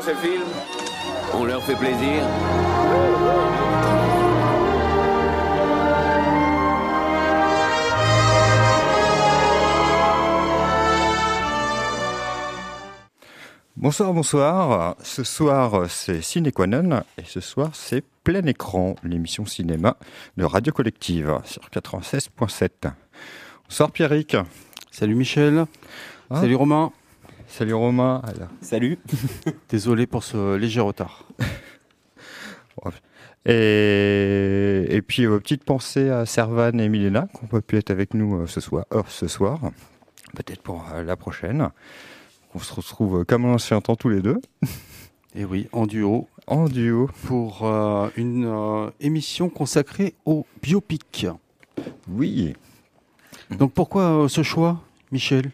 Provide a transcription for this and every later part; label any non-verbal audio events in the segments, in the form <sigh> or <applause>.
voir ce film On leur fait plaisir Bonsoir, bonsoir. Ce soir, c'est Ciné et ce soir, c'est Plein Écran, l'émission cinéma de Radio Collective sur 96.7. Bonsoir Pierrick. Salut Michel. Ah. Salut Romain. Salut Romain. Salut. <laughs> Désolé pour ce léger retard. <laughs> Et, et puis, euh, petite pensée à Servan et Milena qui n'ont pas pu être avec nous euh, ce soir. Euh, ce soir. Peut-être pour la prochaine. On se retrouve comme on s'y entend tous les deux. <laughs> Et oui, en duo. En duo. Pour euh, une euh, émission consacrée au biopic. Oui. Donc pourquoi euh, ce choix, Michel?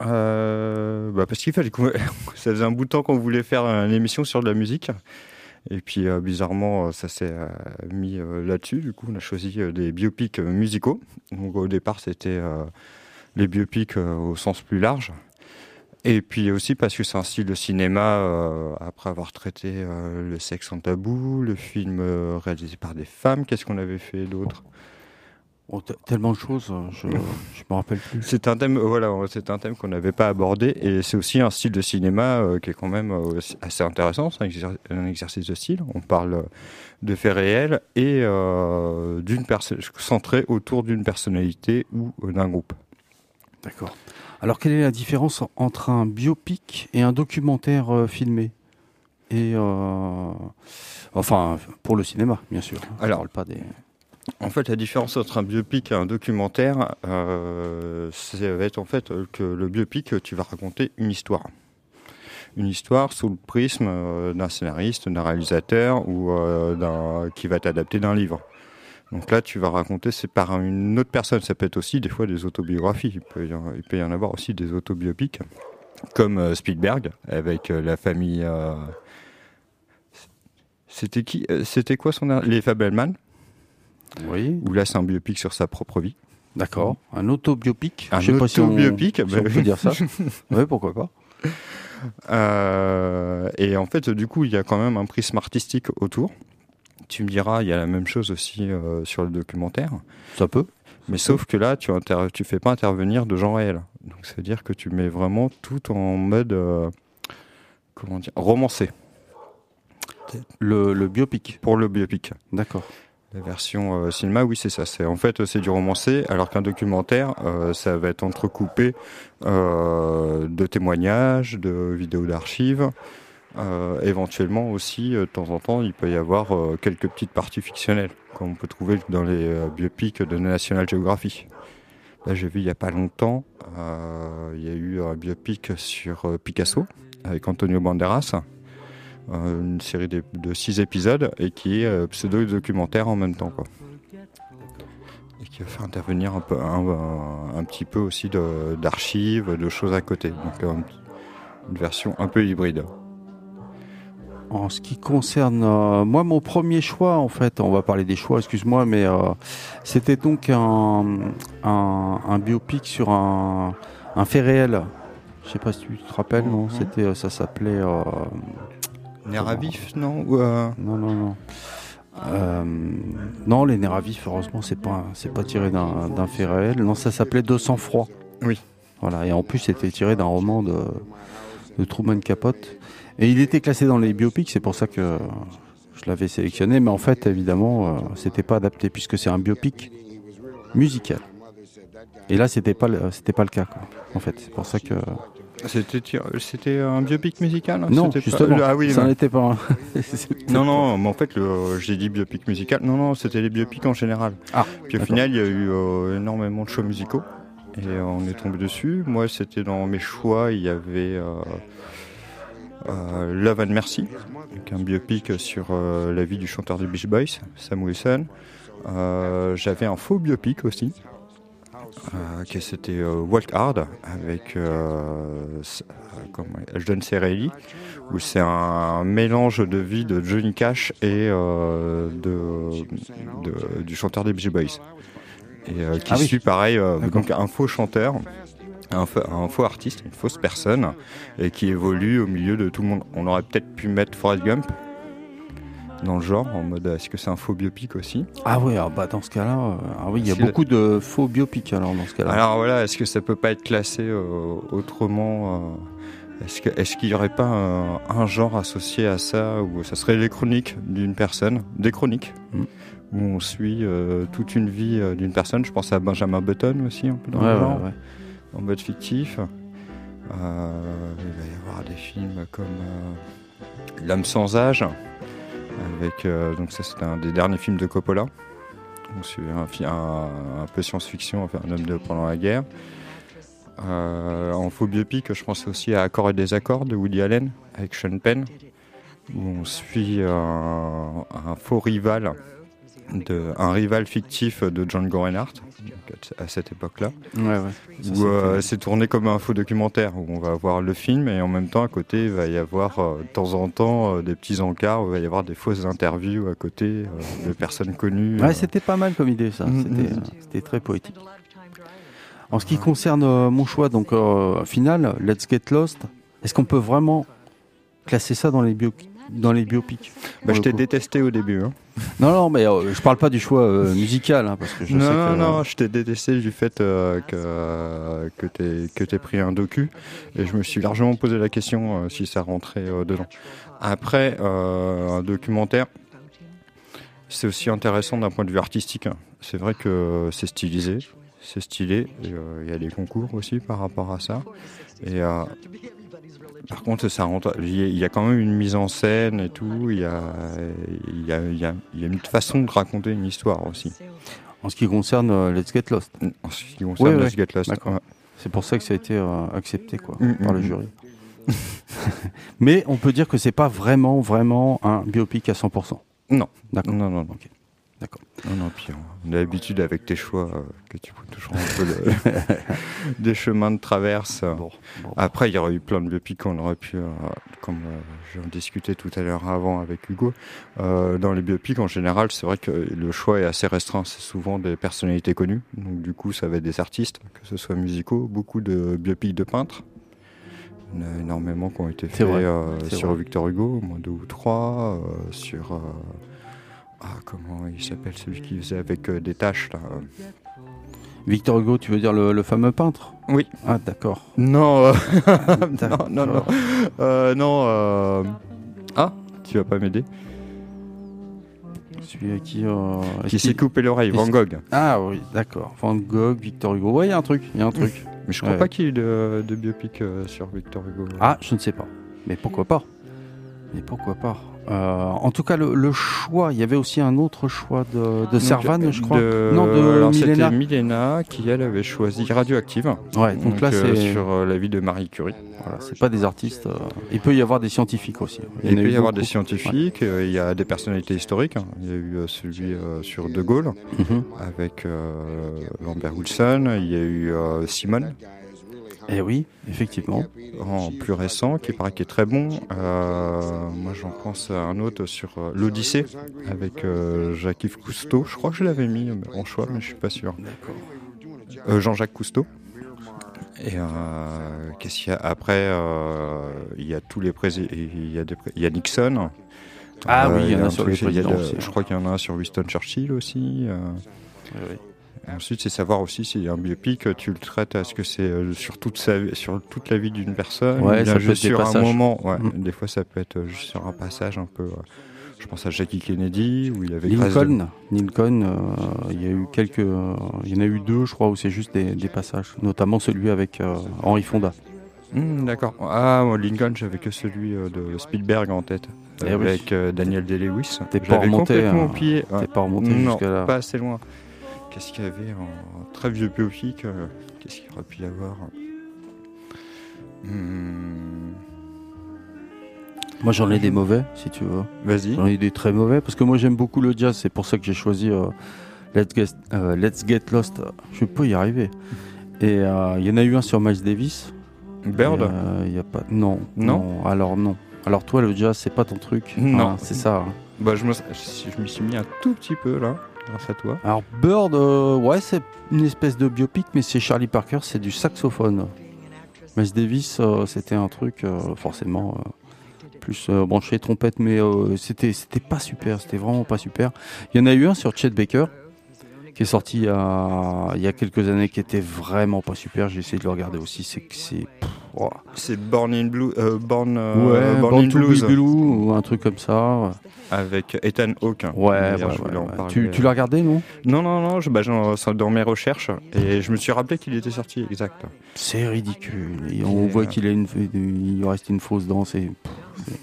Bah Parce qu'il fallait <laughs> ça faisait un bout de temps qu'on voulait faire une émission sur de la musique. Et puis bizarrement, ça s'est mis là-dessus. Du coup, on a choisi des biopics musicaux. Donc au départ, c'était les biopics au sens plus large. Et puis aussi parce que c'est un style de cinéma, euh, après avoir traité euh, le sexe en tabou, le film euh, réalisé par des femmes, qu'est-ce qu'on avait fait d'autre? Oh, Tellement de choses, je <laughs> ne me rappelle plus. C'est un thème, voilà, c'est un thème qu'on n'avait pas abordé, et c'est aussi un style de cinéma qui est quand même assez intéressant. C'est un, exercice de style. On parle de faits réels et d'une centré autour d'une personnalité ou d'un groupe. D'accord. Alors, quelle est la différence entre un biopic et un documentaire euh, filmé? Et euh, enfin pour le cinéma, bien sûr. Alors, pas des. En fait, la différence entre un biopic et un documentaire, euh, en fait que le biopic, tu vas raconter une histoire. Une histoire sous le prisme d'un scénariste, d'un réalisateur ou d'un qui va t'adapter d'un livre. Donc là, tu vas raconter, c'est par une autre personne. Ça peut être aussi des fois des autobiographies. Il peut y en, avoir aussi des autobiopiques, comme euh, Spielberg, avec euh, la famille. Euh, c'était C'était quoi son Les Fabelman? Oui. Où là, c'est un biopic sur sa propre vie. D'accord. Un autobiopic Un autobiopic, on, peut dire ça. <laughs> oui, pourquoi pas. et en fait, du coup, il y a quand même un prisme artistique autour. Tu me diras, il y a la même chose aussi euh, sur le documentaire. Ça peut. Mais sauf que là, tu ne fais pas intervenir de gens réels. Donc, c'est-à-dire que tu mets vraiment tout en mode, euh, comment dire, romancé. Le, le, biopic Pour le biopic. D'accord. La version euh, cinéma, oui, c'est ça. C'est en fait c'est du romancé, alors qu'un documentaire, ça va être entrecoupé de témoignages, de vidéos d'archives, euh, éventuellement aussi, euh, de temps en temps, il peut y avoir euh, quelques petites parties fictionnelles, comme on peut trouver dans les biopics de National Geographic. Là, j'ai vu il n'y a pas longtemps, il y a eu un biopic sur Picasso avec Antonio Banderas, une série de, six épisodes et qui est pseudo-documentaire en même temps. Quoi. Et qui va faire intervenir un, peu, un, petit peu aussi d'archives, de, choses à côté. Donc une version un peu hybride. En ce qui concerne euh, moi, mon premier choix, en fait, on va parler des choix, excuse-moi, mais euh, c'était donc un, un, biopic sur un, un, fait réel. Je sais pas si tu te rappelles, non. C'était, euh, ça s'appelait. Euh, vif, non Non, non, non. non, les nerfs heureusement, c'est pas, c'est pas tiré d'un fait réel. Non, ça s'appelait 200 froid. Oui. Voilà, et en plus, c'était tiré d'un roman de, de Truman Capote. Et il était classé dans les biopics, c'est pour ça que je l'avais sélectionné. Mais en fait, évidemment, euh, c'était pas adapté puisque c'est un biopic musical. Et là, c'était pas c'était pas le cas. Quoi. En fait, c'est pour ça que c'était un biopic musical Non, justement. Ah oui, ça n'était pas. <laughs> non, non, mais en fait, j'ai dit biopic musical. Non, non, c'était les biopics en général. Ah. Puis au final, il y a eu euh, énormément de shows musicaux et on est tombé dessus. Moi, c'était dans mes choix, il y avait. Euh, euh, Love and Mercy, un biopic sur la vie du chanteur des Beach Boys, Sam Wilson. J'avais un faux biopic aussi, qui c'était Walk Hard avec John Cerelli, où c'est un mélange de vie de Johnny Cash et de, du chanteur des Beach Boys. Et qui ah suit pareil, donc un faux chanteur un, faux artiste, une fausse personne, et qui évolue au milieu de tout le monde. On aurait peut-être pu mettre Forrest Gump dans le genre, en mode est-ce que c'est un faux biopic aussi? Ah oui, ah bah dans ce cas-là, euh, ah oui, il y a beaucoup de faux biopics alors dans ce cas-là. Alors voilà, est-ce que ça peut pas être classé euh, autrement Est-ce qu'il est n'y aurait pas un, genre associé à ça, ou ça serait les chroniques d'une personne, des chroniques mm. où on suit toute une vie d'une personne? Je pense à Benjamin Button aussi, un peu dans le genre en mode fictif. Euh, il va y avoir des films comme euh, L'âme sans âge, avec euh, donc ça c'était un des derniers films de Coppola. C'est un, un, un, peu science-fiction, un homme de pendant la guerre. en faux biopic, je pense aussi à Accords et désaccords de Woody Allen avec Sean Penn, où on suit un faux rival de, un rival fictif de John Reinhardt à cette époque-là. Ouais, où euh, c'est tourné comme un faux documentaire, où on va voir le film et en même temps à côté il va y avoir euh, de temps en temps euh, des petits encarts, où il va y avoir des fausses interviews à côté de personnes connues. Ouais, c'était pas mal comme idée ça, mm, mm. c'était très poétique. En ce qui concerne mon choix, donc final, Let's Get Lost, est-ce qu'on peut vraiment classer ça dans les biopics dans les biopics. Bah, je t'ai détesté au début. Hein. Non, non, mais euh, je parle pas du choix euh, musical, hein, parce que je non, sais que, non, je t'ai détesté du fait euh, que que t'aies que pris un docu, et je me suis largement posé la question si ça rentrait dedans. Après, un documentaire, c'est aussi intéressant d'un point de vue artistique. C'est vrai que c'est stylisé, c'est stylé. Il y a des concours aussi par rapport à ça. Et par contre, ça Il y a quand même une mise en scène et tout. Il y a, il y a, il y a, une façon de raconter une histoire aussi. En ce qui concerne euh, Let's Get Lost. En ce qui concerne Let's Get Lost. C'est pour ça que ça a été euh, accepté quoi, mm, par le mm, mm. jury. <laughs> Mais on peut dire que c'est pas vraiment, vraiment un biopic à 100%. Non. D'accord. Non, non, non. D'accord. Non, non, puis on a l'habitude avec tes choix euh, que tu prends toujours un peu <laughs> des chemins de traverse. Après, il y aurait eu plein de biopics qu'on aurait pu, euh, comme euh, j'en discutais tout à l'heure avant avec Hugo, dans les biopics en général, c'est vrai que le choix est assez restreint. C'est souvent des personnalités connues. Donc du coup, ça va être des artistes, que ce soit musicaux, beaucoup de biopics de peintres. Il y en a énormément qui ont été faits sur Victor Hugo, au moins deux ou trois, sur ah, comment il s'appelle celui qui faisait avec euh, des taches là Victor Hugo, tu veux dire le, fameux peintre? Oui. Ah, d'accord. Non, euh, <laughs> <laughs> non, non, non, euh, non. Ah, tu vas pas m'aider? Celui qui. qui s'est coupé l'oreille, Van Gogh. Ah oui, d'accord. Van Gogh, Victor Hugo. Ouais, il y a un truc, il y a un truc. Mais je crois pas qu'il y ait de, de biopic sur Victor Hugo. Ah, je ne sais pas. Mais pourquoi pas? Mais pourquoi pas? euh, en tout cas, le, choix, il y avait aussi un autre choix de, de Servan, je crois. non, de Milena. Milena qui, elle, avait choisi Radioactive. Ouais, donc, là, euh, c'est. sur euh, la vie de Marie Curie. Voilà, c'est pas des artistes. il peut y avoir des scientifiques aussi. Il, peut y avoir des scientifiques, il y a des personnalités historiques. Hein. Il y a eu celui sur De Gaulle, mhm. avec Lambert Wilson. Il y a eu Simone, eh oui, effectivement. En plus récent, qui paraît qui est très bon. Euh, moi, j'en pense à un autre sur euh, l'Odyssée avec euh, Jacques-Yves Cousteau. Je crois que je l'avais mis en choix, mais je suis pas sûr. Jean-Jacques Cousteau. Et qu'est-ce qu'il y a après Il y a tous les présidents. Il y a il y a Nixon. Ah oui, il y en a, sur les présidents. je crois qu'il y en a sur Winston Churchill aussi. oui. Ensuite, c'est savoir aussi si un biopic, tu le traites, est-ce que c'est euh, sur toute sa, sur toute la vie d'une personne, ouais, ça juste sur un moment? Ouais, mm. Des fois, ça peut être juste sur un passage un peu. Euh, je pense à Jackie Kennedy où il y avait Lincoln. Lincoln, euh, il y a eu quelques, il y en a eu deux, je crois, où c'est juste des, passages, notamment celui avec Henri Fonda. Mm, d'accord. Ah, moi, Lincoln, j'avais que celui de Spielberg en tête. Eh avec Daniel Day-Lewis. T'es pas remonté, hein. T'es pas remonté jusqu'à là. Pas assez loin. Qu'est-ce qu'il y avait en très vieux biopic euh, Qu'est-ce qu'il aurait pu y avoir hmm. Moi j'en ai des mauvais, si tu veux. Vas-y. J'en ai des très mauvais, parce que moi j'aime beaucoup le jazz, c'est pour ça que j'ai choisi euh, Let's, Get, euh, Let's, Get, Lost. Je peux y arriver. Et il y en a eu un sur Miles Davis. Bird Il y a pas... Non, non, Alors non. Alors toi le jazz c'est pas ton truc. Non. c'est ça. Hein. Bah, je, me, je m'y suis mis un tout petit peu là grâce à toi Alors Bird, euh, ouais, c'est une espèce de biopic, mais c'est Charlie Parker, c'est du saxophone. Miles Davis, euh, c'était un truc euh, forcément plus branché trompette, mais c'était c'était pas super, c'était vraiment pas super. Il y en a eu un sur Chet Baker qui est sorti il y a, il y a quelques années, qui était vraiment pas super. J'ai essayé de le regarder aussi. C'est que c'est oh. C'est Born in Blue, euh, Born, euh, ouais, Born Born in to Blues Be Blue ou un truc comme ça. avec Ethan Hawke. Ouais, D'ailleurs, ouais, parler. Tu, tu l'as regardé, non? Non, non, non, je, bah, dans mes recherches et je me suis rappelé qu'il était sorti, exact. C'est ridicule. Et on voit qu'il a une, il reste une fausse. C'est pff,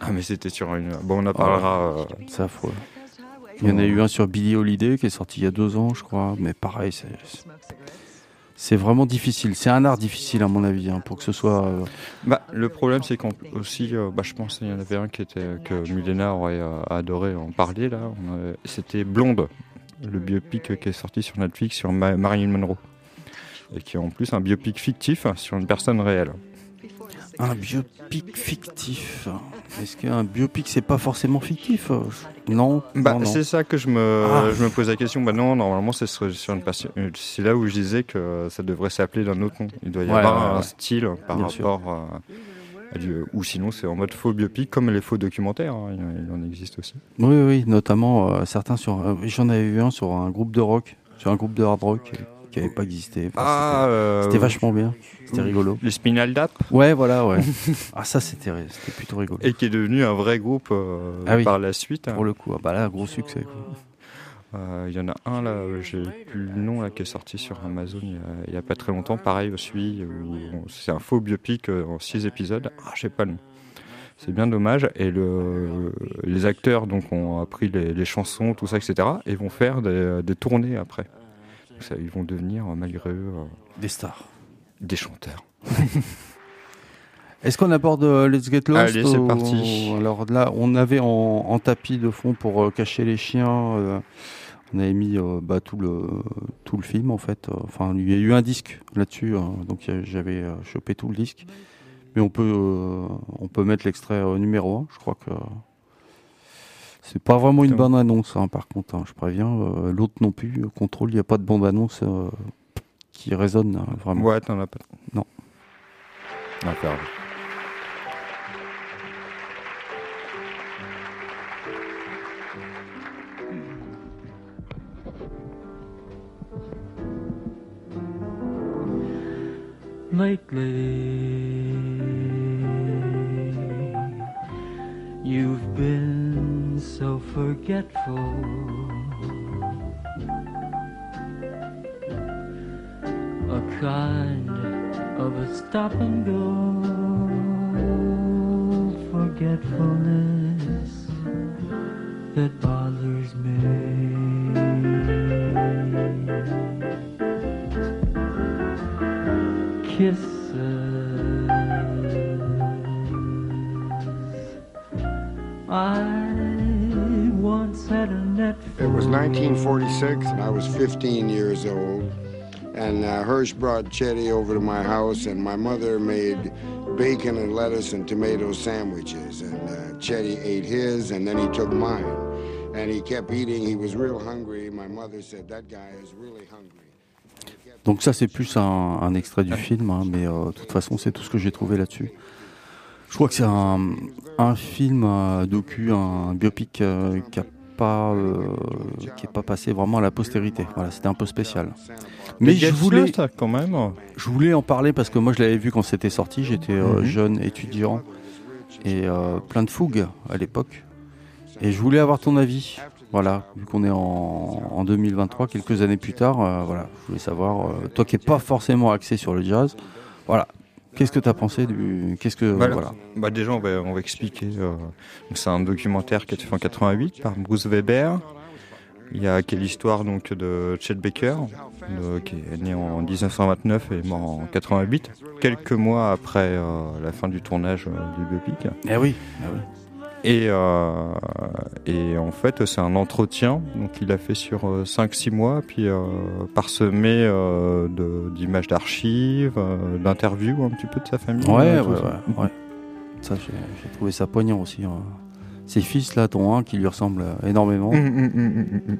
Ah, mais c'était sur une. Bon, on en parlera. euh, c'est affreux. Il y en a eu un sur Billy Holiday qui est sorti il y a deux ans, je crois. Mais pareil, c'est vraiment difficile. C'est un art difficile à mon avis, hein, pour que ce soit. euh, Bah, le problème, c'est qu'on aussi, euh, bah, je pense qu'il y en avait un qui était que Milena aurait euh, adoré en parler là. C'était Blonde, le biopic qui est sorti sur Netflix sur Ma- Marilyn Monroe et qui est en plus un biopic fictif sur une personne réelle. Un biopic fictif. Est-ce qu'un biopic c'est pas forcément fictif euh, Non. Bah, non, non. c'est ça que je me, Ah. je me pose la question. Bah non, normalement, ce serait sur une euh, C'est là où je disais que ça devrait s'appeler d'un autre nom. Il doit y Ouais, avoir ouais, un ouais. style par Bien rapport à, à du- ou sinon c'est en mode faux biopic comme les faux documentaires. hein, il, il en existe aussi. Oui, oui, notamment euh, certains sur. euh, J'en avais vu un sur un groupe de rock, sur un groupe de hard rock euh, qui avait pas existé. Enfin, c'était- euh, c'était vachement bien. C'était rigolo. Les Spinal Tap Ouais, voilà, ouais. <laughs> ah, ça, c'était c'était plutôt rigolo. et qui est devenu un vrai groupe euh, Ah oui. par la suite. Pour le coup, ah bah là, gros succès. quoi. Euh, Il y en a un là, j'ai plus le nom là qui est sorti sur Amazon il y a, il pas très longtemps. Pareil aussi, où c'est un faux biopic en six épisodes. Ah, je sais pas le nom. C'est bien dommage. Et le, les acteurs donc ont appris les, les chansons, tout ça, etc. Et vont faire des, des tournées après. Ils vont devenir euh, malgré eux euh, Des stars. des chanteurs. Est-ce qu'on aborde euh, Let's Get Lost Allez, c'est parti. Alors là, on avait en, en tapis de fond pour euh, cacher les chiens. euh, on avait mis euh, bah, tout le tout le film en fait. Enfin, il y a eu un disque là-dessus, hein, donc j'avais euh, chopé tout le disque. Mais on peut euh, on peut mettre l'extrait euh, numéro 1 Je crois que c'est pas vraiment une bande annonce. hein, par contre, hein, je préviens. euh, L'autre non plus. euh, Contrôle, il n'y a pas de bande annonce euh, qui résonne hein, vraiment. Ouais, t'en as pas. Non. Lately, you've been so forgetful. A kind of a stop and go forgetfulness that bothers me. Kisses. I It was 1946, and I was 15 years old. And uh, Hirsch brought Chetty over to my house, and my mother made bacon and lettuce and tomato sandwiches. And uh, Chetty ate his, and then he took mine. And he kept eating. He was real hungry. My mother said, That guy is really hungry. Donc ça c'est plus un, un extrait du film, hein, mais euh, de toute façon c'est tout ce que j'ai trouvé là-dessus. Je crois que c'est un, un film un docu, un biopic euh, qui a pas euh, qui est pas passé vraiment à la postérité. Voilà, c'était un peu spécial. Mais je voulais, quand même. je voulais en parler parce que moi je l'avais vu quand c'était sorti. J'étais euh, Mhm. jeune étudiant et euh, plein de fougue à l'époque. Et je voulais avoir ton avis. Voilà, vu qu'on est en, en 2023, quelques années plus tard, euh, voilà, je voulais savoir, euh, toi qui n'es pas forcément axé sur le jazz, voilà, qu'est-ce que tu as pensé du. Qu'est-ce que. Voilà. Voilà. Bah déjà, on va, on va expliquer. euh, c'est un documentaire qui a été fait en 88 par Bruce Weber. Il y a quelle histoire donc de Chet Baker, de- qui est né en 1929 et mort en 88, quelques mois après euh, la fin du tournage euh, du biopic. Eh oui, eh oui. Et, euh, et en fait, c'est un entretien donc il a fait sur 5-6 mois, puis euh, parsemé euh, d'images d'archives, euh, d'interviews un petit peu de sa famille. Ouais, euh, ouais, ouais, ouais. Ça, j'ai trouvé ça poignant aussi. hein. Ses fils, là, dont un qui lui ressemble euh, énormément. Hum, hum, hum.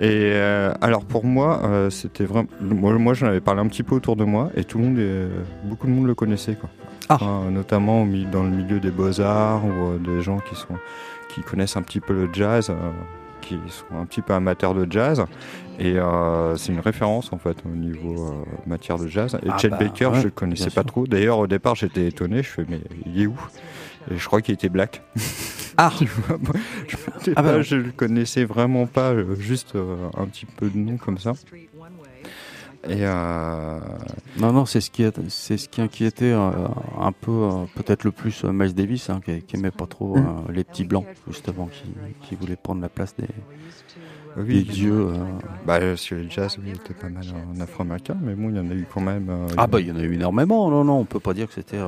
Et euh, alors pour moi, euh, c'était vraiment. Moi, moi j'en avais parlé un petit peu autour de moi et tout le monde, est- beaucoup de monde le connaissait. Quoi. Ah. Enfin, notamment dans le milieu des beaux-arts ou euh, des gens qui, sont, qui connaissent un petit peu le jazz, euh, qui sont un petit peu amateurs de jazz. Et euh, c'est une référence en fait au niveau euh, matière de jazz. Et Ah Chet bah, Baker, ouais, je le connaissais pas sûr. trop. D'ailleurs, au départ, j'étais étonné. Je fais, mais il est où? Et je crois qu'il était black. Ah <laughs> je, Ah bah pas, non. je le connaissais vraiment pas, euh, juste euh, un petit peu de nom comme ça. Et euh, Non, non, c'est ce qui, est- c'est ce qui inquiétait euh, un peu, euh, peut-être le plus Miles Davis, hein, qui, qui aimait pas trop euh, les petits blancs, justement, qui, qui voulaient prendre la place des, oui, des dieux. bah, sur le jazz, oui, il était pas mal en afro-américain, mais bon, il y en a eu quand même. Ah bah il y en a eu énormément, non, non, on peut pas dire que c'était...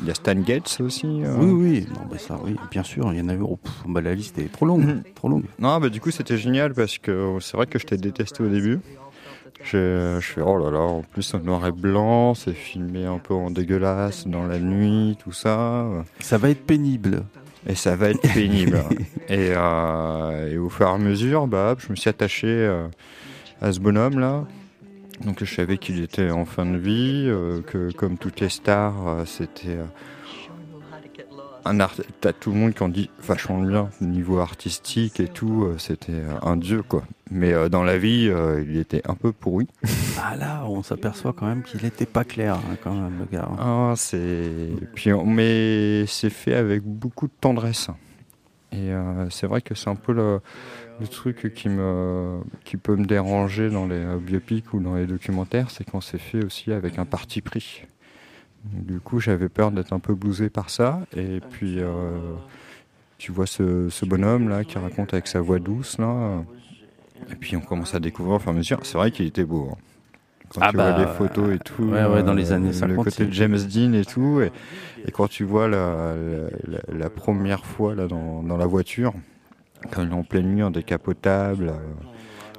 Il y a Stan Getz aussi. Oui, oui, non, bah ça, oui, bien sûr, il y en a eu... oh, pff, bah, la liste est trop longue, Mhm. trop longue. Non, bah du coup c'était génial parce que euh, c'est vrai que je t'ai détesté au début. Je, je fais oh là là, en plus en noir et blanc, c'est filmé un peu en dégueulasse dans la nuit, tout ça. Ça va être pénible. Et ça va être pénible. <laughs> et, euh, et au fur et à mesure, bah, je me suis attaché euh, à ce bonhomme là. Donc je savais qu'il était en fin de vie, euh, que comme toutes les stars, c'était un art. T'as tout le monde qui en dit vachement bien niveau artistique et tout. euh, c'était euh, un dieu quoi. Mais euh, dans la vie, euh, il était un peu pourri. <laughs> Ah là, on s'aperçoit quand même qu'il était pas clair, hein, quand même, le gars. Ah, c'est puis on- mais c'est fait avec beaucoup de tendresse. Et euh, c'est vrai que c'est un peu le, le truc qui me qui peut me déranger dans les biopics ou dans les documentaires, c'est quand c'est fait aussi avec un parti pris. Du coup, j'avais peur d'être un peu blousé par ça. Et puis, euh, tu vois ce, ce bonhomme là qui raconte avec sa voix douce là. Et puis on commence à découvrir au fur et à mesure. C'est vrai qu'il était beau. hein. Quand Ah tu bah, vois les photos et tout. ouais, ouais, dans les années le 50, côté c'est- de James Dean et tout. Et, et quand tu vois la, la, la- la première fois là dans, dans la voiture, quand il est en pleine nuit en décapotable euh,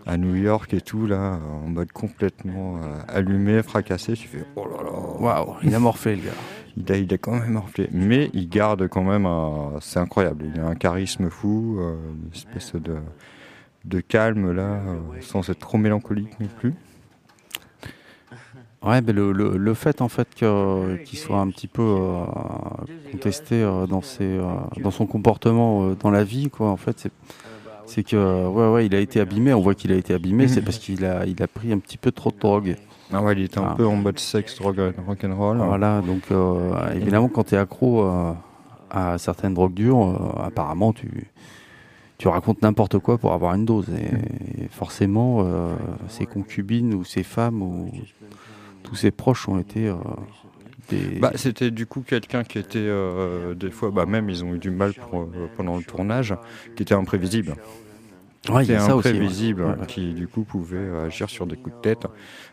à New York et tout là, en mode complètement euh, allumé, fracassé, tu fais oh là là. Waouh, il a morflé, le gars. Il a, il a quand même morflé. Mais il garde quand même un. C'est incroyable. Il a un charisme fou, euh, une espèce de, de calme là, euh, sans être trop mélancolique non plus. Ouais, mais le, le, le fait en fait qu'il soit un petit peu euh, contesté euh, dans ses dans son comportement dans la vie, quoi. En fait, c'est c'est que ouais ouais, il a été abîmé. On voit qu'il a été abîmé, c'est parce qu'il a il a pris un petit peu trop de drogue. Ah ouais, il était un Ah. peu en mode sexe, drogue, rock'n'roll. Voilà, donc euh, évidemment, quand tu es accro euh, à certaines drogues dures, euh, apparemment, tu, tu racontes n'importe quoi pour avoir une dose. Et, et forcément, euh, ses concubines ou ses femmes ou tous ses proches ont été euh, des. Bah, c'était du coup quelqu'un qui était euh, des fois, bah même ils ont eu du mal pour, euh, pendant le tournage, qui était imprévisible. Ouais, qui était ça aussi. ouais. imprévisible, Ouais, qui du coup pouvait euh, agir sur des coups de tête.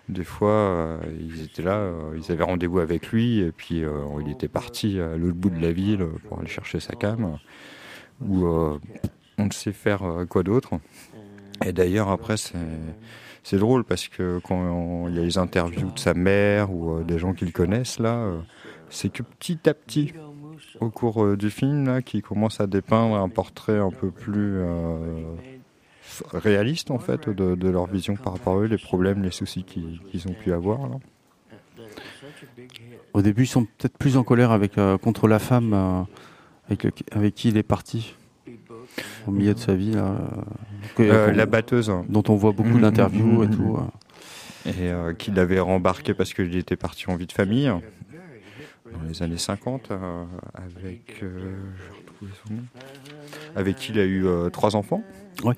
Des fois, euh, ils étaient là, ils avaient rendez-vous avec lui, et puis il était parti à l'autre bout de la ville pour aller chercher sa cam, ou on ne sait faire quoi d'autre. Et d'ailleurs, après, c'est c'est drôle parce que quand il y a les interviews de sa mère ou euh, des gens qui le connaissent là, euh, c'est que petit à petit, au cours euh, du film, là, qui commence à dépeindre un portrait un peu plus réaliste en fait de, leur vision par rapport à eux, les problèmes, les soucis qu'ils ont pu avoir. là. Au début, ils sont peut-être plus en colère avec, contre la femme avec, le- avec qui il est parti au milieu de sa vie. Là, euh, que- Euh, la batteuse, hein, dont on voit beaucoup Mhm, d'interviews et mhm, tout. et euh, qu'il avait rembarqué parce qu'il était parti en vie de famille dans les années 50 euh, avec euh, son nom. avec qui il a eu euh, trois enfants. Ouais.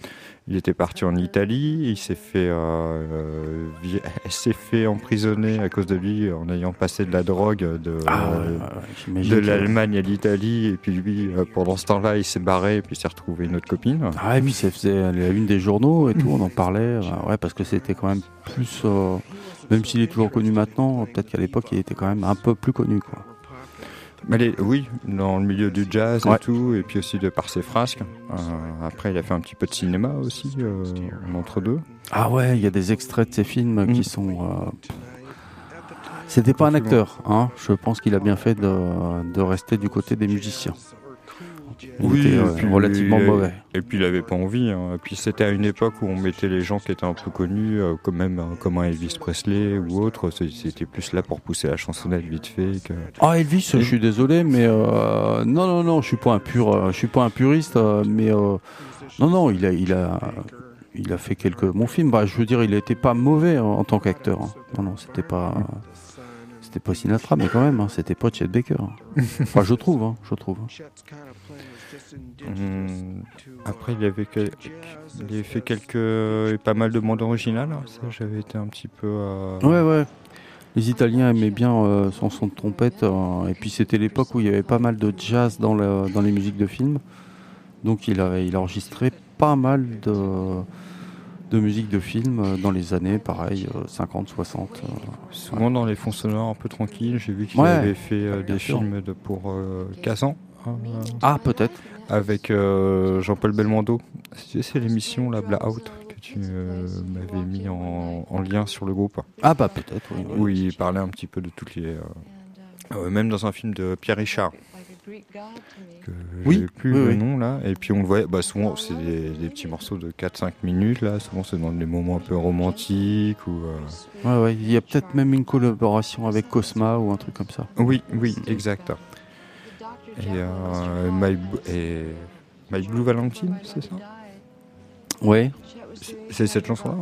Il était parti en Italie, il s'est fait, euh, <laughs> s'est fait emprisonner à cause de lui en ayant passé de la drogue de, Ah, euh, de l'Allemagne à l'Italie et puis lui pendant ce temps-là il s'est barré et puis s'est retrouvé une autre copine. Ah oui, ça faisait la une des journaux et tout, on en parlait. ouais, parce que c'était quand même plus. euh, même s'il est toujours connu maintenant, peut-être qu'à l'époque il était quand même un peu plus connu. Quoi. Mais les- oui, dans le milieu du jazz Ouais. et tout, et puis aussi de par ses frasques. Euh, après, il a fait un petit peu de cinéma aussi, euh, en entre deux. Ah ouais, il y a des extraits de ces films Mm. qui sont. euh, C'était pas un acteur, hein. Je pense qu'il a bien fait de, de rester du côté des musiciens. Il Oui, était et euh, puis relativement il- mauvais. Et puis il avait pas envie. hein. Et puis c'était à une époque où on mettait les gens qui étaient un peu connus, euh, comme même euh, comme un Elvis Presley ou autre. C'était plus là pour pousser la chansonnette vite fait. Que... Ah Elvis, je suis désolé, mais euh, non non non, je suis pas un pur, euh, je suis pas un puriste, euh, mais euh, non non, il a il a il a fait quelques bons films. Bah, je veux dire, il était pas mauvais en, en tant qu'acteur. hein. Non non, c'était pas c'était pas Sinatra, mais quand même, hein, c'était pas Chet Baker. <laughs> Enfin, je trouve, hein, je trouve. Hum, Après, il avait, quel- il avait fait quelques, pas mal de bandes originales. hein. Ça, j'avais été un petit peu. euh, Ouais ouais. Les Italiens aimaient bien euh, son son de trompette, euh, et puis c'était l'époque où il y avait pas mal de jazz dans, le, dans les musiques de films. Donc il a, il a enregistré pas mal de, de musique de films euh, dans les années, pareil, euh, 50, 60. euh. Souvent dans les fonds sonores un peu tranquilles. J'ai vu qu'il Ouais, avait fait euh, des sûr. films de, pour euh, Kazan. hein, Ah, peut-être. Avec euh, Jean-Paul Belmondo. C'est l'émission la Out que tu euh, m'avais mis en, en lien sur le groupe. Ah, bah peut-être, oui. oui. Où il parlait un petit peu de toutes les. euh, même dans un film de Pierre Richard. Que Oui, plus oui, le nom là. Et puis on le voyait, bah souvent c'est des, des petits morceaux de 4-5 minutes là. Souvent c'est dans des moments un peu romantiques ou. euh, Ouais, ouais. Il y a peut-être même une collaboration avec Cosma ou un truc comme ça. Oui, oui, exact. Et, euh, My, et My Blue Valentine, c'est ça Ouais. C'est cette chanson-là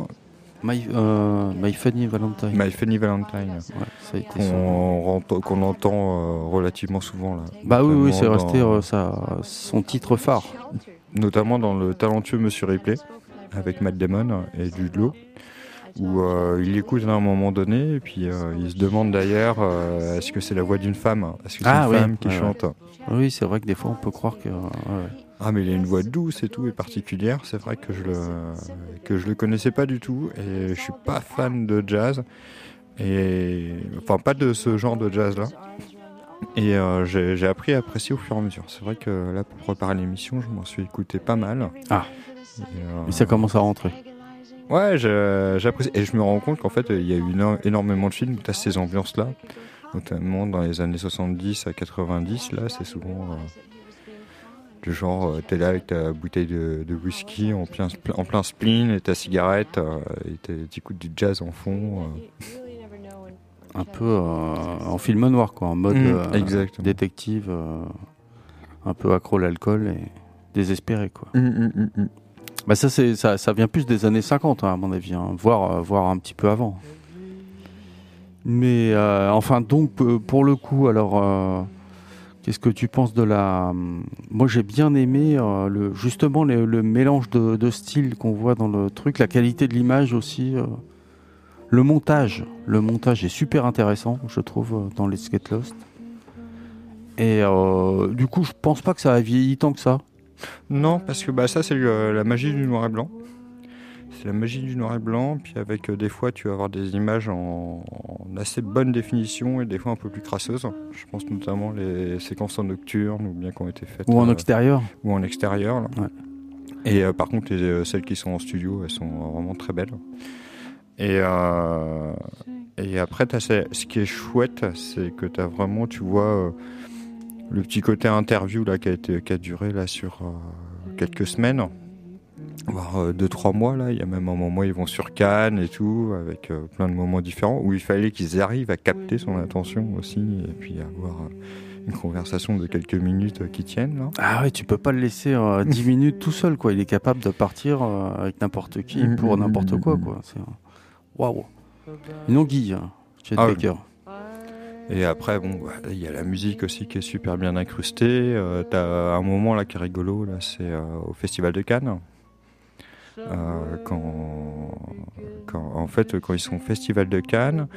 My, euh, My Funny Valentine. My Funny Valentine. Ouais, ça a été son- Qu'on rent- qu'on entend euh, relativement souvent là. Bah oui, oui, c'est resté euh, sa- son titre phare. Notamment dans le talentueux Monsieur Ripley avec Matt Damon et Jude Law, où euh, il l'écoute à un moment donné et puis euh, il se demande d'ailleurs euh, est-ce que c'est la voix d'une femme? Est-ce que c'est Ah une oui, femme qui ouais, chante? Oui, c'est vrai que des fois on peut croire que. euh, ouais. Ah mais il a une voix douce et tout et particulière. C'est vrai que je le que je le connaissais pas du tout et je suis pas fan de jazz et enfin pas de ce genre de jazz là. Et euh, j'ai appris à apprécier au fur et à mesure. C'est vrai que là pour préparer l'émission, je m'en suis écouté pas mal. Ah. Et, euh, Et ça commence à rentrer. Ouais, j'apprécie. Et je me rends compte qu'en fait, il y a eu éno- énormément de films où tu as ces ambiances-là, notamment dans les années 70 à 90. Là, c'est souvent euh, du genre, euh, t'es là avec ta bouteille de, de whisky en plein, en plein spleen et ta cigarette, euh, et t'es- t'écoutes du jazz en fond. euh. Un peu euh, en film noir, quoi, en mode euh, exactement. détective, euh, un peu accro à l'alcool et désespéré, quoi. Bah ça, ça, ça vient plus des années 50, hein, à mon avis, hein, voire, euh, voire un petit peu avant. Mais euh, enfin, donc, euh, pour le coup, alors, euh, qu'est-ce que tu penses de la... hum, Moi, j'ai bien aimé le, justement le, mélange de, styles qu'on voit dans le truc, la qualité de l'image aussi. le montage, le montage est super intéressant, je trouve, dans les Skate Lost. Et du coup, je pense pas que ça a vieilli tant que ça. Non, parce que bah, ça, c'est la magie du noir et blanc. C'est la magie du noir et blanc, puis avec euh, des fois, tu vas avoir des images en, en assez bonne définition et des fois un peu plus crasseuses. Je pense notamment les séquences en nocturne ou bien qui ont été faites. Ou en euh, extérieur. ou en extérieur. là. Ouais. Et euh, par contre, les, celles qui sont en studio, elles sont vraiment très belles. Et, euh, et après, ce, qui est chouette, c'est que tu as vraiment, tu vois, le petit côté interview là, qui, a été, qui a duré là, sur quelques semaines, voire euh, deux, trois mois. Là. Il y a même un moment où ils vont sur Cannes et tout, avec euh, plein de moments différents, où il fallait qu'ils arrivent à capter son attention aussi, et puis avoir euh, une conversation de quelques minutes euh, qui tiennent. Là. Ah ouais, tu peux pas le laisser euh, <laughs> 10 minutes tout seul, quoi. Il est capable de partir euh, avec n'importe qui Mhm, pour mhm, n'importe mhm, quoi, quoi. Waouh. Une anguille, hein, Chet Ah oui. Baker. Et après, bon, bah, il y a la musique aussi qui est super bien incrustée. Euh, T'as un moment là qui est rigolo, là, c'est euh, au Festival de Cannes. Euh, quand, en fait, quand ils sont au Festival de Cannes,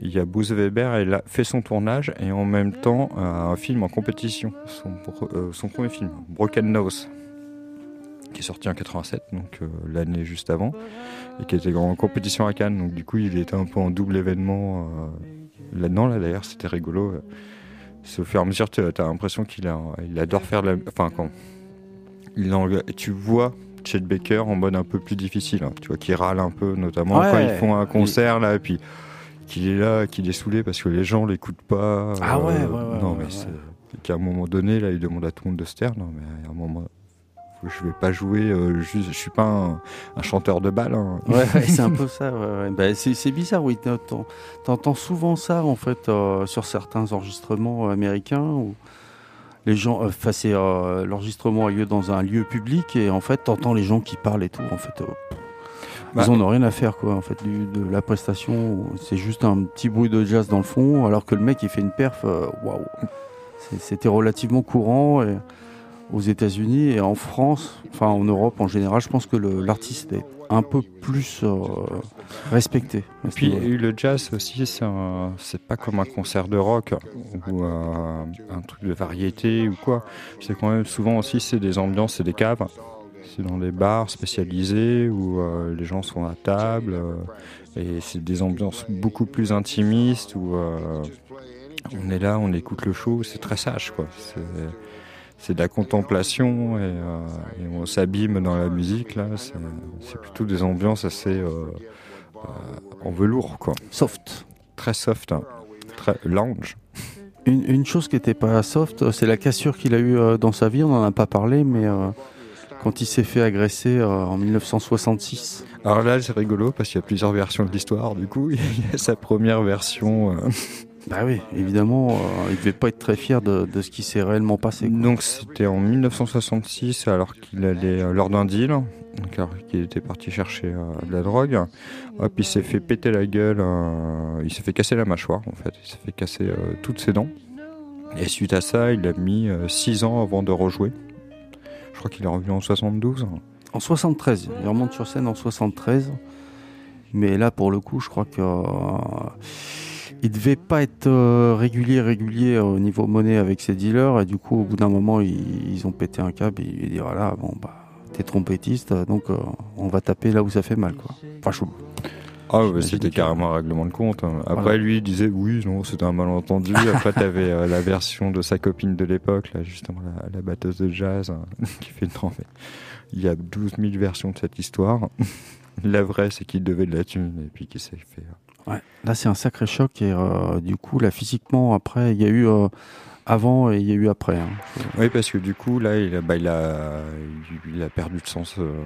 il y a Bruce Weber, elle a fait son tournage et en même temps euh, un film en compétition, euh, son premier film, Broken Nose, qui est sorti en 87, donc l'année juste avant, et qui était en compétition à Cannes. Donc du coup, il était un peu en double événement là-dedans. Là, d'ailleurs, c'était rigolo. au fur et à mesure, tu as l'impression qu'il adore faire de la, enfin quand il en, tu vois Chet Baker en mode un peu plus difficile, hein, tu vois, qui râle un peu, notamment Ouais. quand ils font un concert là, et puis qu'il est là, qu'il est saoulé parce que les gens l'écoutent pas. Ah ouais, ouais, ouais, non mais c'est qu'à un moment donné, là, il demande à tout le monde de se taire. Non, mais à un moment, je vais pas jouer. euh, juste, je suis pas un, un chanteur de bal. hein. Ouais, <laughs> c'est un peu ça. ouais, ouais. Bah, c'est, bizarre, oui. T'entends, t'entends souvent ça, en fait, euh, sur certains enregistrements américains où les gens, euh, enfin, c'est, euh, l'enregistrement a lieu dans un lieu public et en fait, t'entends les gens qui parlent et tout. En fait, euh, Bah, ils en ont rien à faire, quoi. En fait, du- de la prestation, c'est juste un petit bruit de jazz dans le fond, alors que le mec, il fait une perf. euh, Waouh. C'était relativement courant. Et, aux États-Unis et en France, enfin en Europe en général, je pense que l'artiste est un peu plus euh, respecté. Et puis le jazz aussi, c'est pas comme un concert de rock ou euh, un truc de variété ou quoi. C'est quand même souvent aussi c'est des ambiances, c'est des caves. C'est dans des bars spécialisés où euh, les gens sont à table et c'est des ambiances beaucoup plus intimistes où on est là, on écoute le show, c'est très sage quoi. C'est- C'est de la contemplation et, euh, et on s'abîme dans la musique là. C'est plutôt des ambiances assez euh, en velours, quoi. Soft. Très soft, hein. très lounge. Une, une chose qui n'était pas soft, euh, c'est la cassure qu'il a eue euh, dans sa vie. On n'en a pas parlé, mais euh, quand il s'est fait agresser euh, en 1966. Alors là, c'est rigolo parce qu'il y a plusieurs versions de l'histoire. Du coup, <laughs> il y a sa première version. euh, Bah oui, évidemment, euh, il devait pas être très fier de, de ce qui s'est réellement passé. quoi. Donc c'était en 1966, alors qu'il allait euh, lors d'un deal, donc alors qu'il était parti chercher euh, de la drogue. Hop, il s'est fait péter la gueule, euh, il s'est fait casser la mâchoire en fait, il s'est fait casser euh, toutes ses dents. Et suite à ça, il a mis 6 ans avant de rejouer. Je crois qu'il est revenu en 72. En 73, il remonte sur scène en 73. Mais là, pour le coup, je crois que il devait pas être euh, régulier, régulier au niveau monnaie avec ses dealers. Et du coup, au bout d'un moment, ils, ils ont pété un câble et ils dit voilà, bon bah, t'es trompettiste, donc euh, on va taper là où ça fait mal, quoi. Enfin, chaud. Ah ouais, c'était carrément un règlement de compte. hein. Après, Voilà. lui, il disait oui, non, c'était un malentendu. <laughs> Après, t'avais euh, la version de sa copine de l'époque, là, justement, la, la batteuse de jazz, hein, <laughs> qui fait non, mais il y a 12 000 versions de cette histoire. <laughs> la vraie, c'est qu'il devait de la thune et puis qu'il s'est fait. euh, Ouais. Là, c'est un sacré choc et euh, du coup, là, physiquement, après, il y a eu euh, avant et il y a eu après. hein. Oui, parce que du coup, là, il a, bah, il a, il a perdu le sens, euh,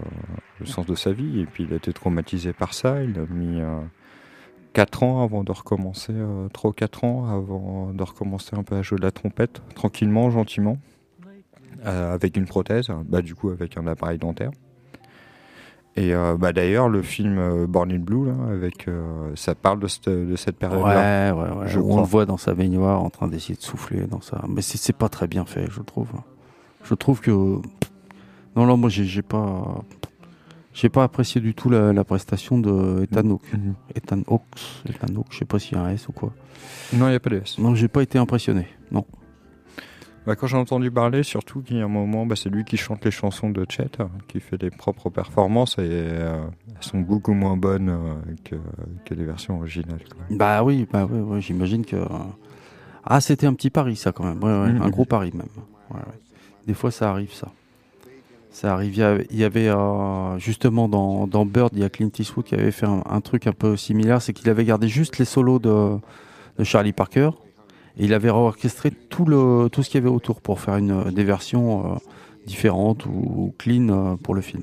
le sens de sa vie et puis il a été traumatisé par ça. Il a mis 4 ans avant de recommencer, euh, 3 ou 4 ans avant de recommencer un peu à jouer de la trompette, tranquillement, gentiment, euh, avec une prothèse, bah, du coup, avec un appareil dentaire. Et euh, bah, d'ailleurs, le film euh, Born in Blue, là, avec, euh, ça parle de cette, de cette période-là. Ouais, ouais, ouais. je on crois. le voit dans sa baignoire en train d'essayer de souffler dans ça. Mais c'est pas très bien fait, je trouve. Je trouve que non, non, moi j'ai pas, j'ai pas apprécié du tout la, la prestation de Ethan Hawke. Mhm. Ethan Hawke, Ethan Hawke, je sais pas s'il y a un S ou quoi. Non, il n'y a pas de S. Non, j'ai pas été impressionné. Non. Bah, quand j'ai entendu parler, surtout qu'il y a un moment, bah, c'est lui qui chante les chansons de Chet, hein, qui fait des propres performances et euh, elles sont beaucoup moins bonnes euh, que, que les versions originales. quoi. Bah oui, bah ouais, ouais, j'imagine que ah c'était un petit pari ça quand même, ouais, Mhm. un gros pari même. Des fois ça arrive ça. Ça arrive. Il y avait, il y avait, euh, justement dans, dans Bird, il y a Clint Eastwood qui avait fait un, un truc un peu similaire, c'est qu'il avait gardé juste les solos de, de Charlie Parker il avait orchestré tout ce qu'il y avait autour pour faire une des versions euh, différentes ou, clean euh, pour le film.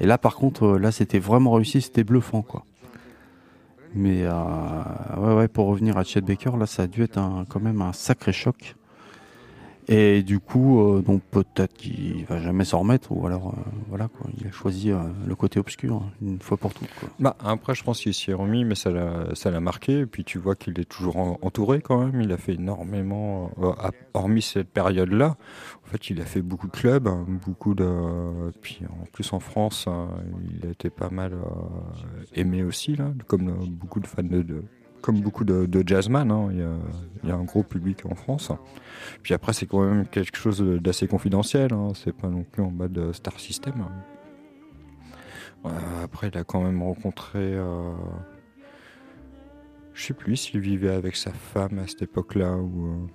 Et là par contre, euh, là c'était vraiment réussi, c'était bluffant. Mais ouais, ouais, pour revenir à Chet Baker, là, ça a dû être quand même un sacré choc. Et du coup, euh, donc peut-être qu'il va jamais s'en remettre, ou alors euh, voilà quoi, il a choisi euh, le côté obscur hein, une fois pour toutes. Quoi. Bah, après, je pense qu'il s'y est remis, mais ça l'a, ça l'a marqué. Et puis tu vois qu'il est toujours en- entouré quand même. Il a fait énormément, euh, à- hormis cette période-là. En fait, il a fait beaucoup de clubs, hein, beaucoup de. Puis en plus en France, hein, il a été pas mal euh, aimé aussi, là, comme euh, beaucoup de fans de. de- comme beaucoup de, de jazzman, hein. il, y a, un gros public en France. Puis après, c'est quand même quelque chose d'assez confidentiel. Hein. C'est pas non plus en mode euh, star system. Euh, après, il a quand même rencontré. euh, Je sais plus s'il vivait avec sa femme à cette époque-là ou.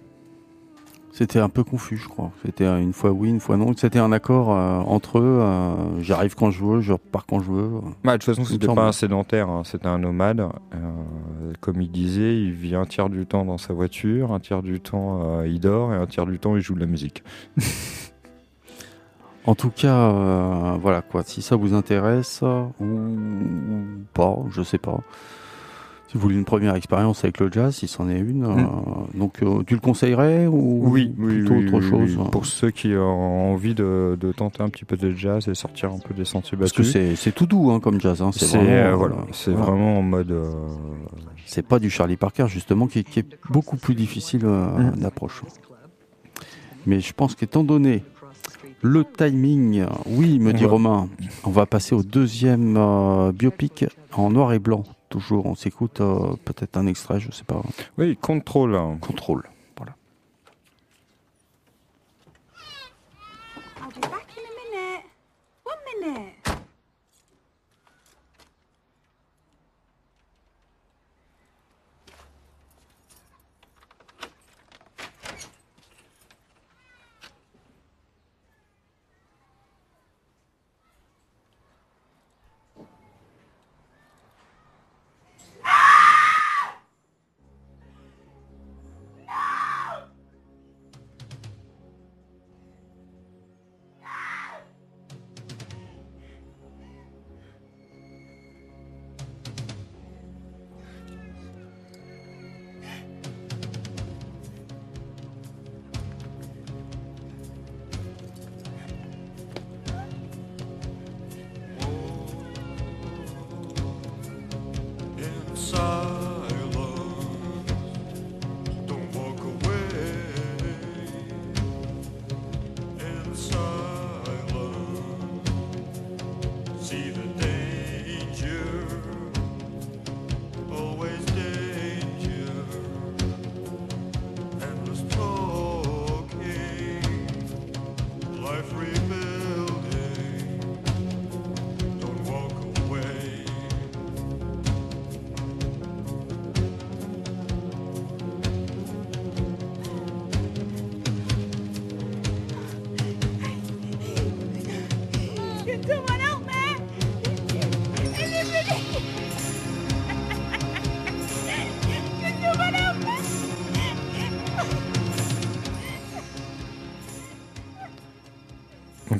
C'était un peu confus, je crois. C'était une fois oui, une fois non. C'était un accord euh, entre eux. euh, J'arrive quand je veux, je repars quand je veux. Bah, de toute façon, c'était pas un sédentaire, hein, c'était un nomade. Euh, comme il disait, il vit un tiers du temps dans sa voiture, un tiers du temps il dort et un tiers du temps il joue de la musique. <laughs> En tout cas, voilà quoi. Si ça vous intéresse ou, ou pas, je sais pas. Si vous voulez une première expérience avec le jazz, si c'en est une, euh, donc euh, tu le conseillerais ou plutôt autre chose hein Pour ceux qui ont envie de, de tenter un petit peu de jazz et sortir un peu des sentiers Parce que battus. c'est tout doux hein, comme jazz. Hein. C'est vraiment, euh, voilà, vraiment en mode. C'est pas du Charlie Parker justement qui, qui est beaucoup plus difficile Mm. d'approche. Mais je pense qu'étant donné le timing, oui, me dit Ouais. Romain, on va passer au deuxième euh, biopic en noir et blanc. Toujours, on s'écoute euh, peut-être un extrait, je sais pas. Oui, contrôle. Contrôle. Voilà. I'll be back in a minute. One minute.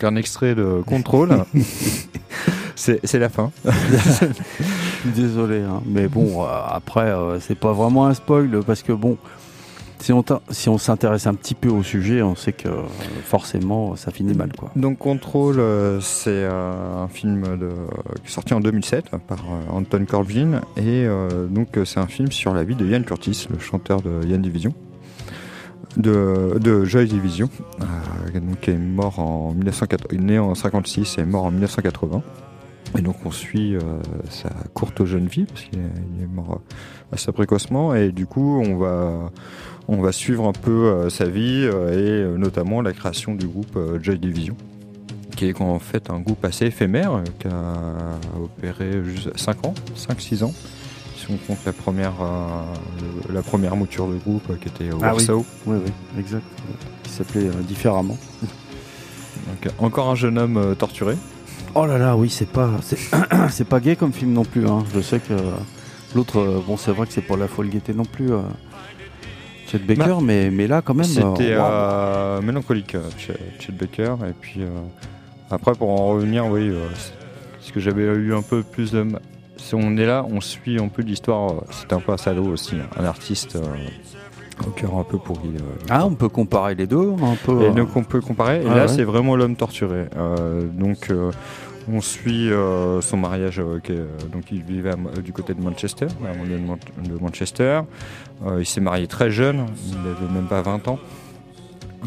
Donc un extrait de contrôle. <laughs> c'est la fin. Je suis <laughs> désolé, hein. mais bon, euh, après, euh, c'est pas vraiment un spoil parce que bon, si on, t'in- si on s'intéresse un petit peu au sujet, on sait que euh, forcément, ça finit mal, quoi. Donc Control, euh, c'est euh, un film de, sorti en 2007 par Anton Corbijn et donc c'est un film sur la vie de Ian Curtis, le chanteur de Ian Division, de, de Joy Division, euh, qui est mort en 1980, il est né en 56 et mort en 1980. Et donc on suit euh, sa courte jeune vie parce qu'il est, est mort euh, assez précocement et du coup on va on va suivre un peu euh, sa vie euh, et notamment la création du groupe Joy Division qui est en fait un groupe assez éphémère qui a opéré juste 5 ans, 5-6 ans. Si on compte la première, euh, la première mouture de groupe euh, qui était au Ah oui. Warsaw. Oui, oui, exact. Qui s'appelait euh, différemment. Donc, euh, encore un jeune homme euh, torturé. Oh là là, oui, c'est pas, c'est, <coughs> pas gay comme film non plus. Hein. Je sais que l'autre, euh, bon, c'est vrai que c'est pour la folle gaieté non plus. Euh, Chet Baker, mais, mais là quand même. C'était euh, euh, mélancolique, euh, Chet Chet Baker. Et puis euh, après, pour en revenir, oui, euh, parce que j'avais eu un peu plus de. On est là, on suit un peu l'histoire. euh, C'était un peu un salaud aussi, hein, un artiste euh, au cœur un peu pourri. euh, Ah, on peut comparer les deux, un peu. Et donc on peut comparer. Et Ah là, ouais. c'est vraiment l'homme torturé. Euh, donc euh, on suit son mariage. qui est, donc il vivait à du côté de Manchester, à de, Man- de Manchester. Il s'est marié très jeune. Il n'avait même pas 20 ans.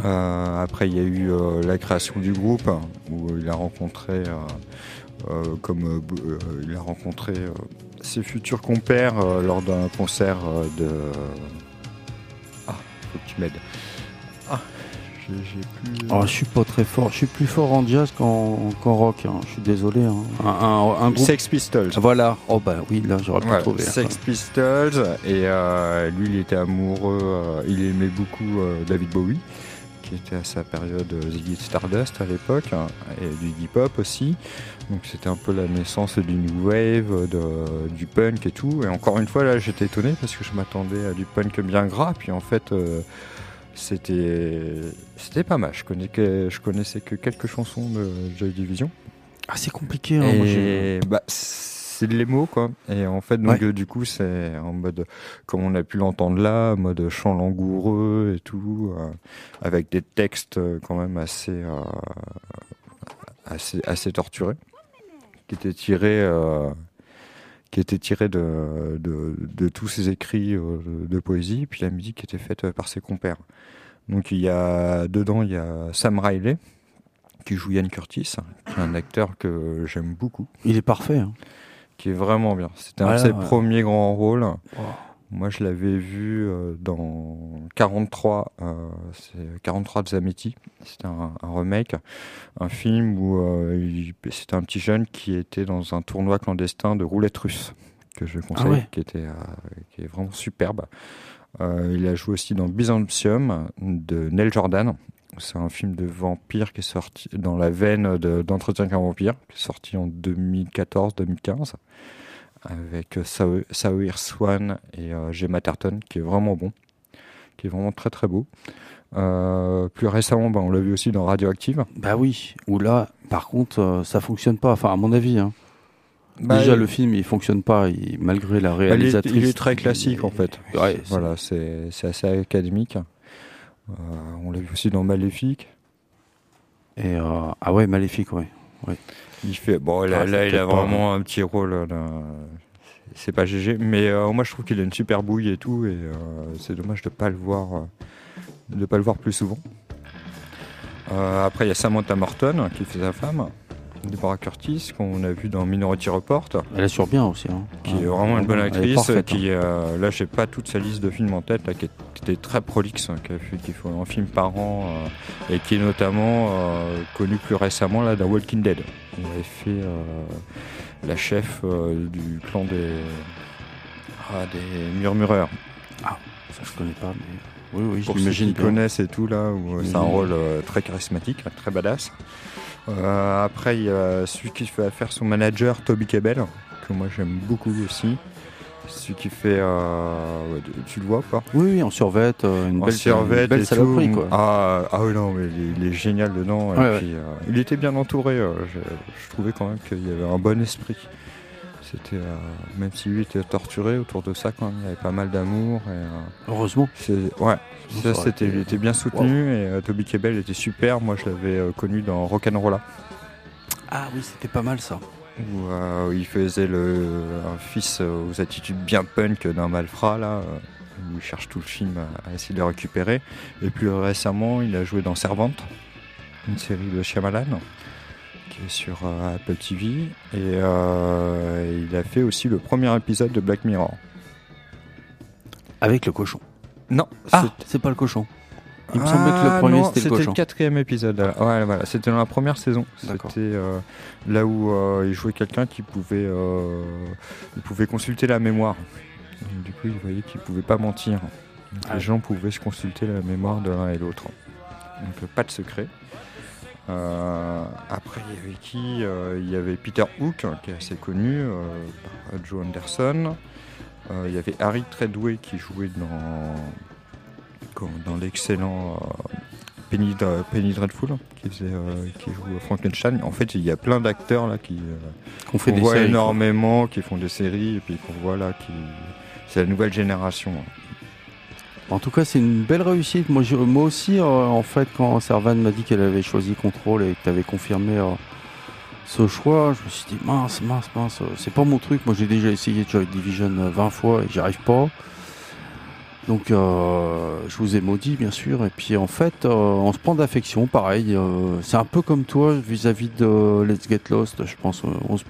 Après, il y a eu la création du groupe où il a rencontré, comme euh, euh, il a rencontré euh, ses futurs compères euh, lors d'un concert euh, de. Ah, faut que tu m'aides. Ah, j'ai j'ai plus. Oh, je suis pas très fort. Je suis plus fort en jazz qu'en, rock. hein. Je suis désolé. hein. Un, un- un groupe. Sex Pistols. Voilà. Oh bah oui, là j'aurais pu Voilà, trouver. Sex Pistols et euh, lui il était amoureux, euh, il aimait beaucoup euh, David Bowie qui était à sa période euh, Ziggy Stardust à l'époque, hein, et du hip hop aussi. Donc c'était un peu la naissance du new wave, de- du punk et tout. Et encore une fois, là, j'étais étonné parce que je m'attendais à du punk bien gras, puis en fait, euh, c'était c'était pas mal. Je connaissais, je connaissais que quelques chansons de Joy Division. Ah, c'est compliqué. hein, moi, bah, c'est de l'émo quoi. Et en fait, donc Ouais. euh, du coup, c'est en mode, comme on a pu l'entendre là, mode chant langoureux et tout, euh, avec des textes euh, quand même assez, euh, assez, assez torturés, qui étaient tirés, euh, qui étaient tirés de, de, de tous ses écrits de poésie, puis la musique était faite par ses compères. Donc il y a dedans, il y a Sam Riley qui joue Ian Curtis, qui est un acteur que j'aime beaucoup Il est parfait. hein. Qui est vraiment bien. C'était un de ses premiers grands rôles. Moi, je l'avais vu euh, dans 43, euh, c'est 43 de Zametti. C'était un, un remake, un film où euh, c'était un petit jeune qui était dans un tournoi clandestin de roulette russe que je conseille, Ah ouais. qui était euh, qui est vraiment superbe. Il a joué aussi dans Byzantium de Neil Jordan. C'est un film de vampire qui est sorti dans la veine de- d'Entretien qu'un vampire, qui est sorti en 2014-2015 avec euh, Saoirse Swan et euh, Gemma Tarton, qui est vraiment bon, qui est vraiment très très beau. Euh, plus récemment, bah, on l'a vu aussi dans Radioactive. Bah oui. Ou là, par contre, euh, ça fonctionne pas. Enfin, à mon avis. hein. Bah, Déjà, il- le film, il fonctionne pas, il- malgré la bah, il, est, réalisatrice. il est très classique en fait. Ouais, Voilà, c'est assez académique. Euh, on l'a vu aussi dans Maléfique. Et euh, ah ouais, maléfique, ouais. Il fait bon là, Ah, là, il a vraiment un petit rôle. C'est pas GG, mais euh, moi je trouve qu'il a une super bouille et tout, et euh, c'est dommage de pas le voir, euh, de pas le voir plus souvent. Après il y a Samantha Morton qui fait sa femme, Deborah Curtis qu'on a vu dans Minority Report, Elle assure bien aussi. hein. qui est vraiment une bonne elle actrice. parfaite, hein. qui euh, là j'ai pas toute sa liste de films en tête, là, qui était très prolixe, hein, qui a fait un film par an euh, et qui est notamment euh, connu plus récemment là dans Walking Dead. Il avait fait euh, la chef euh, du clan des ah, des murmureurs. Ça, je connais pas, mais. Oui, oui, Pour ceux qui connaissent et tout là, où c'est un rôle euh, très charismatique, très badass. Euh, après il y a celui qui fait faire son manager Toby Cabell, que moi j'aime beaucoup aussi. Celui qui fait, euh, tu le vois pas? Oui, oui, en survette, euh, une en belle, survette une belle et saloperie, tout. quoi. Ah, ah oui, non, mais il est, il est génial dedans. et Ouais, puis, euh, il était bien entouré. euh, je, je trouvais quand même qu'il y avait un bon esprit. C'était, euh, même si lui était torturé autour de ça, quand même, il y avait pas mal d'amour. Et, euh, Heureusement. ouais, ça, c'était, il était bien soutenu et euh, Toby Kebbell était super. Moi, je l'avais connu dans Rock'n'Rolla Ah oui, c'était pas mal ça. où euh, il faisait le, un fils euh, aux attitudes bien punk d'un malfrat là. où il cherche tout le film à, à essayer de le récupérer. Et plus récemment, il a joué dans Servante, une série de Shyamalan, qui est sur euh, Apple TV. Et euh, il a fait aussi le premier épisode de Black Mirror. Avec le cochon. Non, Ah, c'est- pas le cochon. Il me semblait que le Ah, premier c'était le C'était cochon. le quatrième épisode. là. Ouais, voilà, c'était dans la première saison. C'était euh, là où euh, il jouait quelqu'un qui pouvait, euh, il pouvait consulter la mémoire. Et du coup, il voyait qu'il pouvait pas mentir. Donc, Ah les oui. gens pouvaient se consulter la mémoire de l'un et l'autre. Donc pas de secret. Euh, après, il y avait qui Euh, Il y avait Peter Hook, qui est assez connu, euh, par Joe Anderson. Il y avait Harry Treadway qui jouait dans, l'excellent Penny, Dr- Penny Dreadful, qui, faisait, euh, qui joue Frankenstein. En fait, il y a plein d'acteurs là qui euh, Qu'on fait qu'on des voit séries. quoi. énormément, qui font des séries, et puis qu'on voit là qui. C'est la nouvelle génération. hein. En tout cas, c'est une belle réussite. Moi, je- moi aussi, euh, en fait, quand Servan m'a dit qu'elle avait choisi Control et que tu avais confirmé euh, ce choix, je me suis dit mince, mince, mince, euh, c'est pas mon truc. Moi, j'ai déjà essayé Joy Division euh, 20 fois et j'y arrive pas. Donc, euh, je vous ai maudit, bien sûr. Et puis, en fait, euh, on se prend d'affection, pareil. euh, c'est un peu comme toi vis-à-vis de Let's Get Lost, je pense. euh, on, se,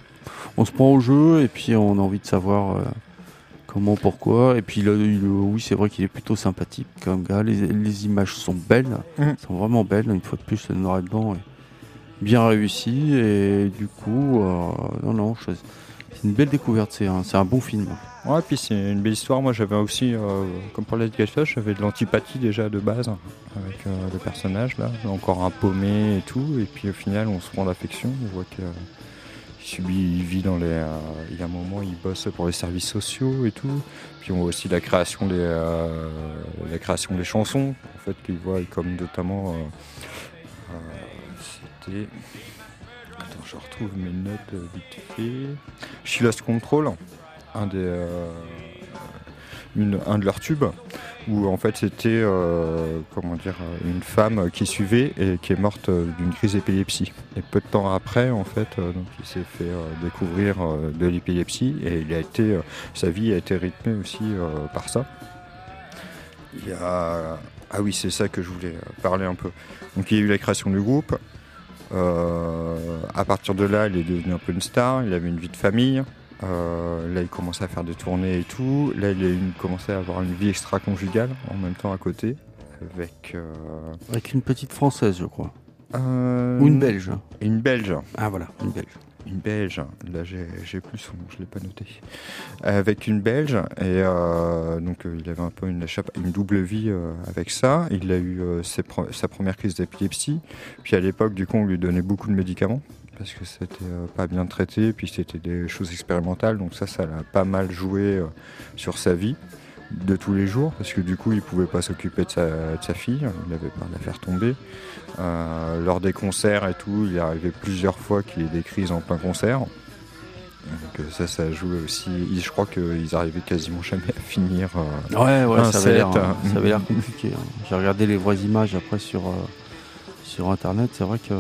on se prend au jeu et puis on a envie de savoir. Comment, pourquoi Et puis là, il- oui, c'est vrai qu'il est plutôt sympathique comme gars. Les, les images sont belles, Mhm. sont vraiment belles. Une fois de plus, le noir et blanc est bien réussi. Et du coup, euh, non, non, c'est une belle découverte. C'est un, un bon film. Ouais, puis c'est une belle histoire. Moi, j'avais aussi, euh, comme pour les j'avais de l'antipathie déjà de base avec euh, le personnage là, encore un paumé et tout. Et puis au final, on se rend d'affection. On voit que il vit dans les. euh, il y a un moment, il bosse pour les services sociaux et tout. Puis on voit aussi la création des, euh, la création des chansons. En fait, qu'il voit comme notamment. euh, C'était. Attends, je retrouve mes notes vite fait. She Lost Control un des une- un de leurs tubes où en fait c'était euh, comment dire une femme qui suivait et qui est morte euh, d'une crise d'épilepsie et peu de temps après en fait euh, il s'est fait découvrir de l'épilepsie et sa vie a été rythmée aussi par ça ah oui c'est ça que je voulais parler un peu donc il y a eu la création du groupe à partir de là, il est devenu un peu une star. Il avait une vie de famille. Euh, là, il commençait à faire des tournées et tout. Là, il a eu- commençait à avoir une vie extra-conjugale en même temps à côté. Avec. euh, Avec une petite française, je crois. euh, Ou une belge. Une belge. Ah voilà, une belge. Une belge. Là, j'ai plus son nom, je l'ai pas noté. Avec une belge. Et donc, il avait un peu une, double vie avec ça. Il a eu ses sa première crise d'épilepsie. Puis à l'époque, du coup, on lui donnait beaucoup de médicaments parce que c'était euh, pas bien traité. Puis c'était des choses expérimentales. Donc ça, ça l'a pas mal joué euh, sur sa vie de tous les jours parce que du coup il pouvait pas s'occuper de sa, de sa fille, il avait peur de la faire tomber. Euh, lors des concerts et tout, il est arrivé plusieurs fois qu'il ait des crises en plein concert. Donc ça, ça jouait aussi. Je crois qu'ils arrivaient quasiment jamais à finir. euh, Ouais, ouais, un ça avait hein, ça avait l'air <laughs> compliqué. hein. J'ai regardé les vraies images après sur, euh, sur internet. C'est vrai que,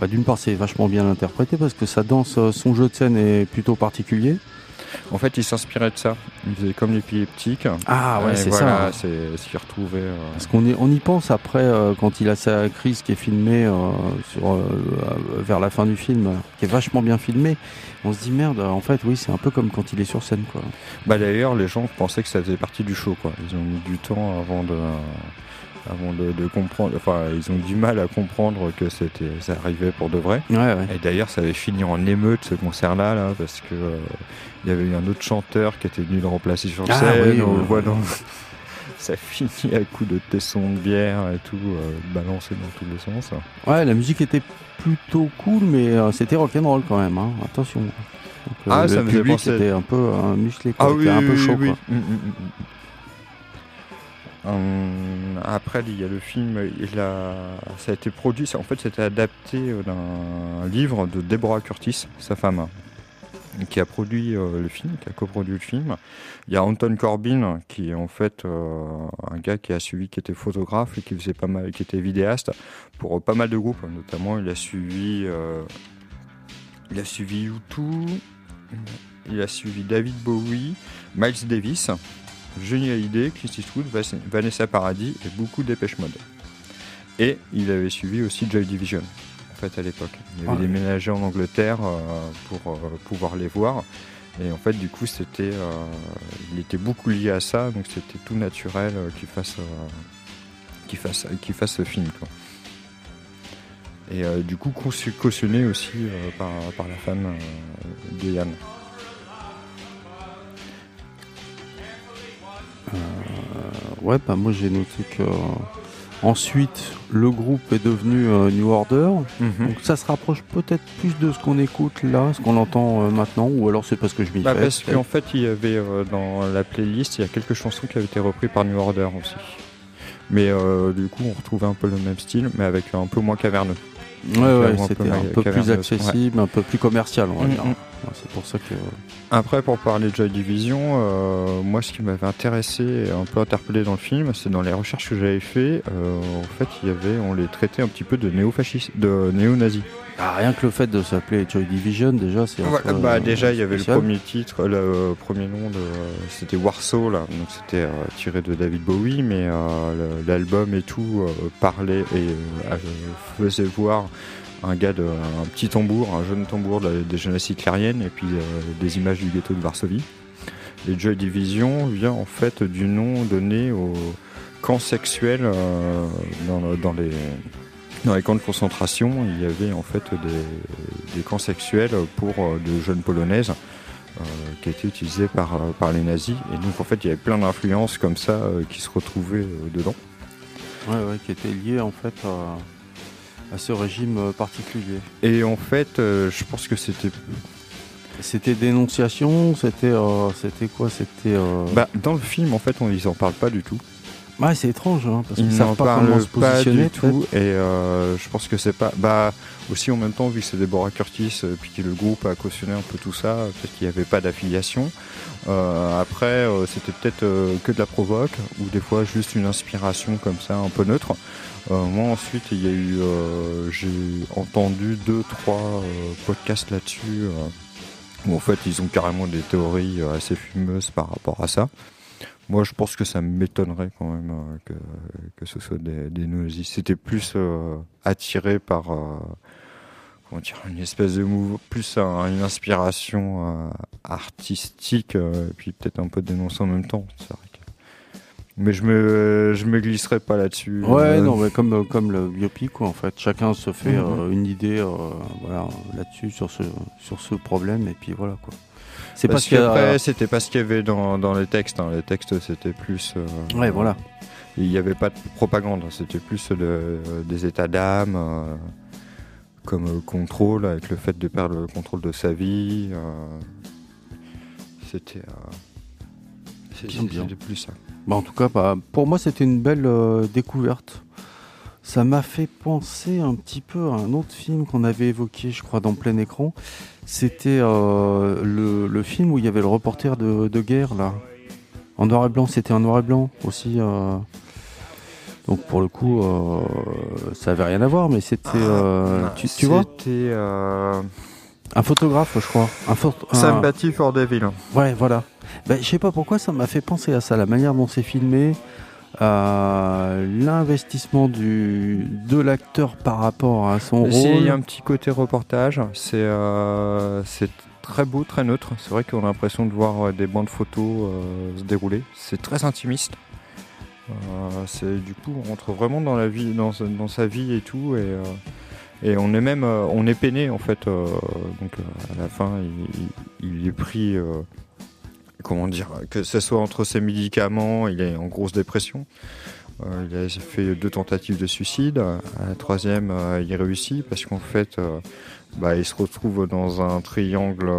bah, d'une part, c'est vachement bien interprété parce que sa danse, euh, son jeu de scène est plutôt particulier. En fait, il s'inspirait de ça. Il faisait comme l'épileptique. Ah ouais, c'est voilà, ça. C'est ce qu'il retrouvait. euh, Parce qu'on y, on y pense après euh, quand il a sa crise qui est filmée euh, sur, vers la fin du film, qui est vachement bien filmée. On se dit merde, en fait, oui, c'est un peu comme quand il est sur scène, quoi. Bah d'ailleurs, les gens pensaient que ça faisait partie du show, quoi. Ils ont mis du temps avant de, avant de, de comprendre. Enfin, ils ont du mal à comprendre que c'était, ça arrivait pour de vrai. Ouais, ouais. Et d'ailleurs, ça avait fini en émeute ce concert-là, là, parce que euh, il y avait eu un autre chanteur qui était venu le remplacer sur Ah, scène. oui, on le oui, voit oui. dans. <laughs> ça finit à coups de tesson de bière et tout, euh, balancé dans tous les sens. Ouais, la musique était plutôt cool, mais euh, c'était rock'n'roll quand même. Hein. Attention. Donc, Ah, le ça me faisait penser- était un peu musclé, quoi. C'était un peu chaud, quoi. Mm, Hum, après, il y a le film, il a, ça a été produit, en fait, c'était adapté euh, d'un livre de Deborah Curtis, sa femme, qui a produit euh, le film, qui a coproduit le film. Il y a Anton Corbin, qui est en fait euh, un gars qui a suivi, qui était photographe et qui faisait pas mal, qui était vidéaste pour euh, pas mal de groupes. Notamment, il a suivi, euh, il a suivi U2, il a suivi David Bowie, Miles Davis, Johnny Hallyday, Clint Eastwood, Vanessa Paradis et beaucoup Dépêche Mode. Et il avait suivi aussi Joy Division, en fait, à l'époque. Il avait Ouais. déménagé en Angleterre euh, pour euh, pouvoir les voir. Et en fait, du coup, c'était, euh, il était beaucoup lié à ça, donc c'était tout naturel euh, qu'il fasse, euh, qu'il fasse, qu'il fasse ce film. Quoi. Et du coup, caution- cautionné aussi par, par la femme de Yann. Ouais, bah moi j'ai noté que euh, ensuite le groupe est devenu euh, New Order. Donc ça se rapproche peut-être plus de ce qu'on écoute là, ce qu'on entend euh, maintenant, ou alors c'est parce que je m'y Bah, fais. parce qu'en fait, il y avait euh, dans la playlist, il y a quelques chansons qui avaient été reprises par New Order aussi. Mais du coup, on retrouvait un peu le même style, mais avec un peu moins caverneux. Ouais, ouais, un peu c'était un peu plus accessible, un peu plus commercial, on va Mm, dire. Ouais, C'est pour ça que. Après, pour parler de Joy Division, euh, moi, ce qui m'avait intéressé et un peu interpellé dans le film, c'est dans les recherches que j'avais fait. euh, en fait, il y avait, on les traitait un petit peu de néo-fascistes, de néo-nazis. Ah, rien que le fait de s'appeler Joy Division, déjà, c'est. peu, bah, euh, déjà, il y avait le premier titre, le euh, premier nom de, c'était Warsaw là, donc c'était euh, tiré de David Bowie, mais euh, l'album et tout euh, parlait et euh, euh, faisait voir un gars de un petit tambour, un jeune tambour de des jeunesses hitlériennes et puis euh, des images du ghetto de Varsovie. Et Joy Division vient en fait du nom donné au camp sexuel euh, dans, dans les dans les camps de concentration, il y avait en fait des, des camps sexuels pour euh, de jeunes polonaises qui a été utilisé par, par les nazis. Et donc en fait il y avait plein d'influences comme ça qui se retrouvaient dedans. Ouais, ouais, qui était lié en fait à, à ce régime euh, particulier. Et en fait euh, je pense que c'était C'était dénonciation, c'était euh, c'était quoi C'était. euh, bah, dans le film en fait on, ils en parlent pas du tout. Ouais, c'est étrange, hein, parce qu'ils Ils savent pas comment se pas du tout et euh, je pense que c'est pas bah aussi en même temps vu que c'est Deborah Curtis euh, puis que le groupe a cautionné un peu tout ça peut-être qu'il n'y avait pas d'affiliation. Euh, après euh, c'était peut-être que de la provoque ou des fois juste une inspiration comme ça un peu neutre. Moi ensuite il y a eu j'ai entendu deux trois podcasts là-dessus où en fait ils ont carrément des théories assez fumeuses par rapport à ça moi, je pense que ça m'étonnerait quand même euh, que, que ce soit des, des nazis. C'était plus euh, attiré par euh, comment dire, une espèce de mouvement, plus un- une inspiration artistique, et puis peut-être un peu dénonçant en même temps. c'est vrai que- Mais je me, je me glisserai pas là-dessus. Ouais, Euh, non, mais comme, comme le biopic, quoi, en fait. Chacun se fait Mhm. euh, une idée euh, voilà, là-dessus, sur ce, sur ce problème, et puis voilà, quoi. C'est Parce parce qu'après, c'était pas ce qu'il y avait dans, dans les textes. hein. Les textes, c'était plus. euh, Ouais, voilà. Il n'y avait pas de propagande, c'était plus de- des états d'âme, euh, comme euh, contrôle, avec le fait de perdre le contrôle de sa vie. euh, c'était euh, c'était plus ça. Bah, en tout cas, bah, pour moi, c'était une belle euh, découverte. Ça m'a fait penser un petit peu à un autre film qu'on avait évoqué, je crois, dans plein écran. C'était euh, le, le film où il y avait le reporter de, de guerre, là. En noir et blanc, c'était en noir et blanc aussi. euh. Donc pour le coup, euh, ça avait rien à voir, mais c'était... euh, tu, tu vois? C'était Un photographe, je crois. Un un- Sympathy for Devil. Ouais, voilà. Ben, je sais pas pourquoi ça m'a fait penser à ça, la manière dont c'est filmé, euh, l'investissement du de l'acteur par rapport à son Aussi, il rôle. y a un petit côté reportage. C'est euh, c'est très beau, très neutre. C'est vrai qu'on a l'impression de voir euh, des bandes photos euh, se dérouler. C'est très intimiste. C'est du coup, on rentre vraiment dans la vie, dans, sa- dans sa vie et tout, et, et on est même, on est peiné en fait. euh, donc à la fin, il, il- il est pris, euh, comment dire, que ce soit entre ses médicaments, il est en grosse dépression. Euh, il a fait deux tentatives de suicide. À la troisième, euh, il réussit parce qu'en fait, euh, bah, il se retrouve dans un triangle.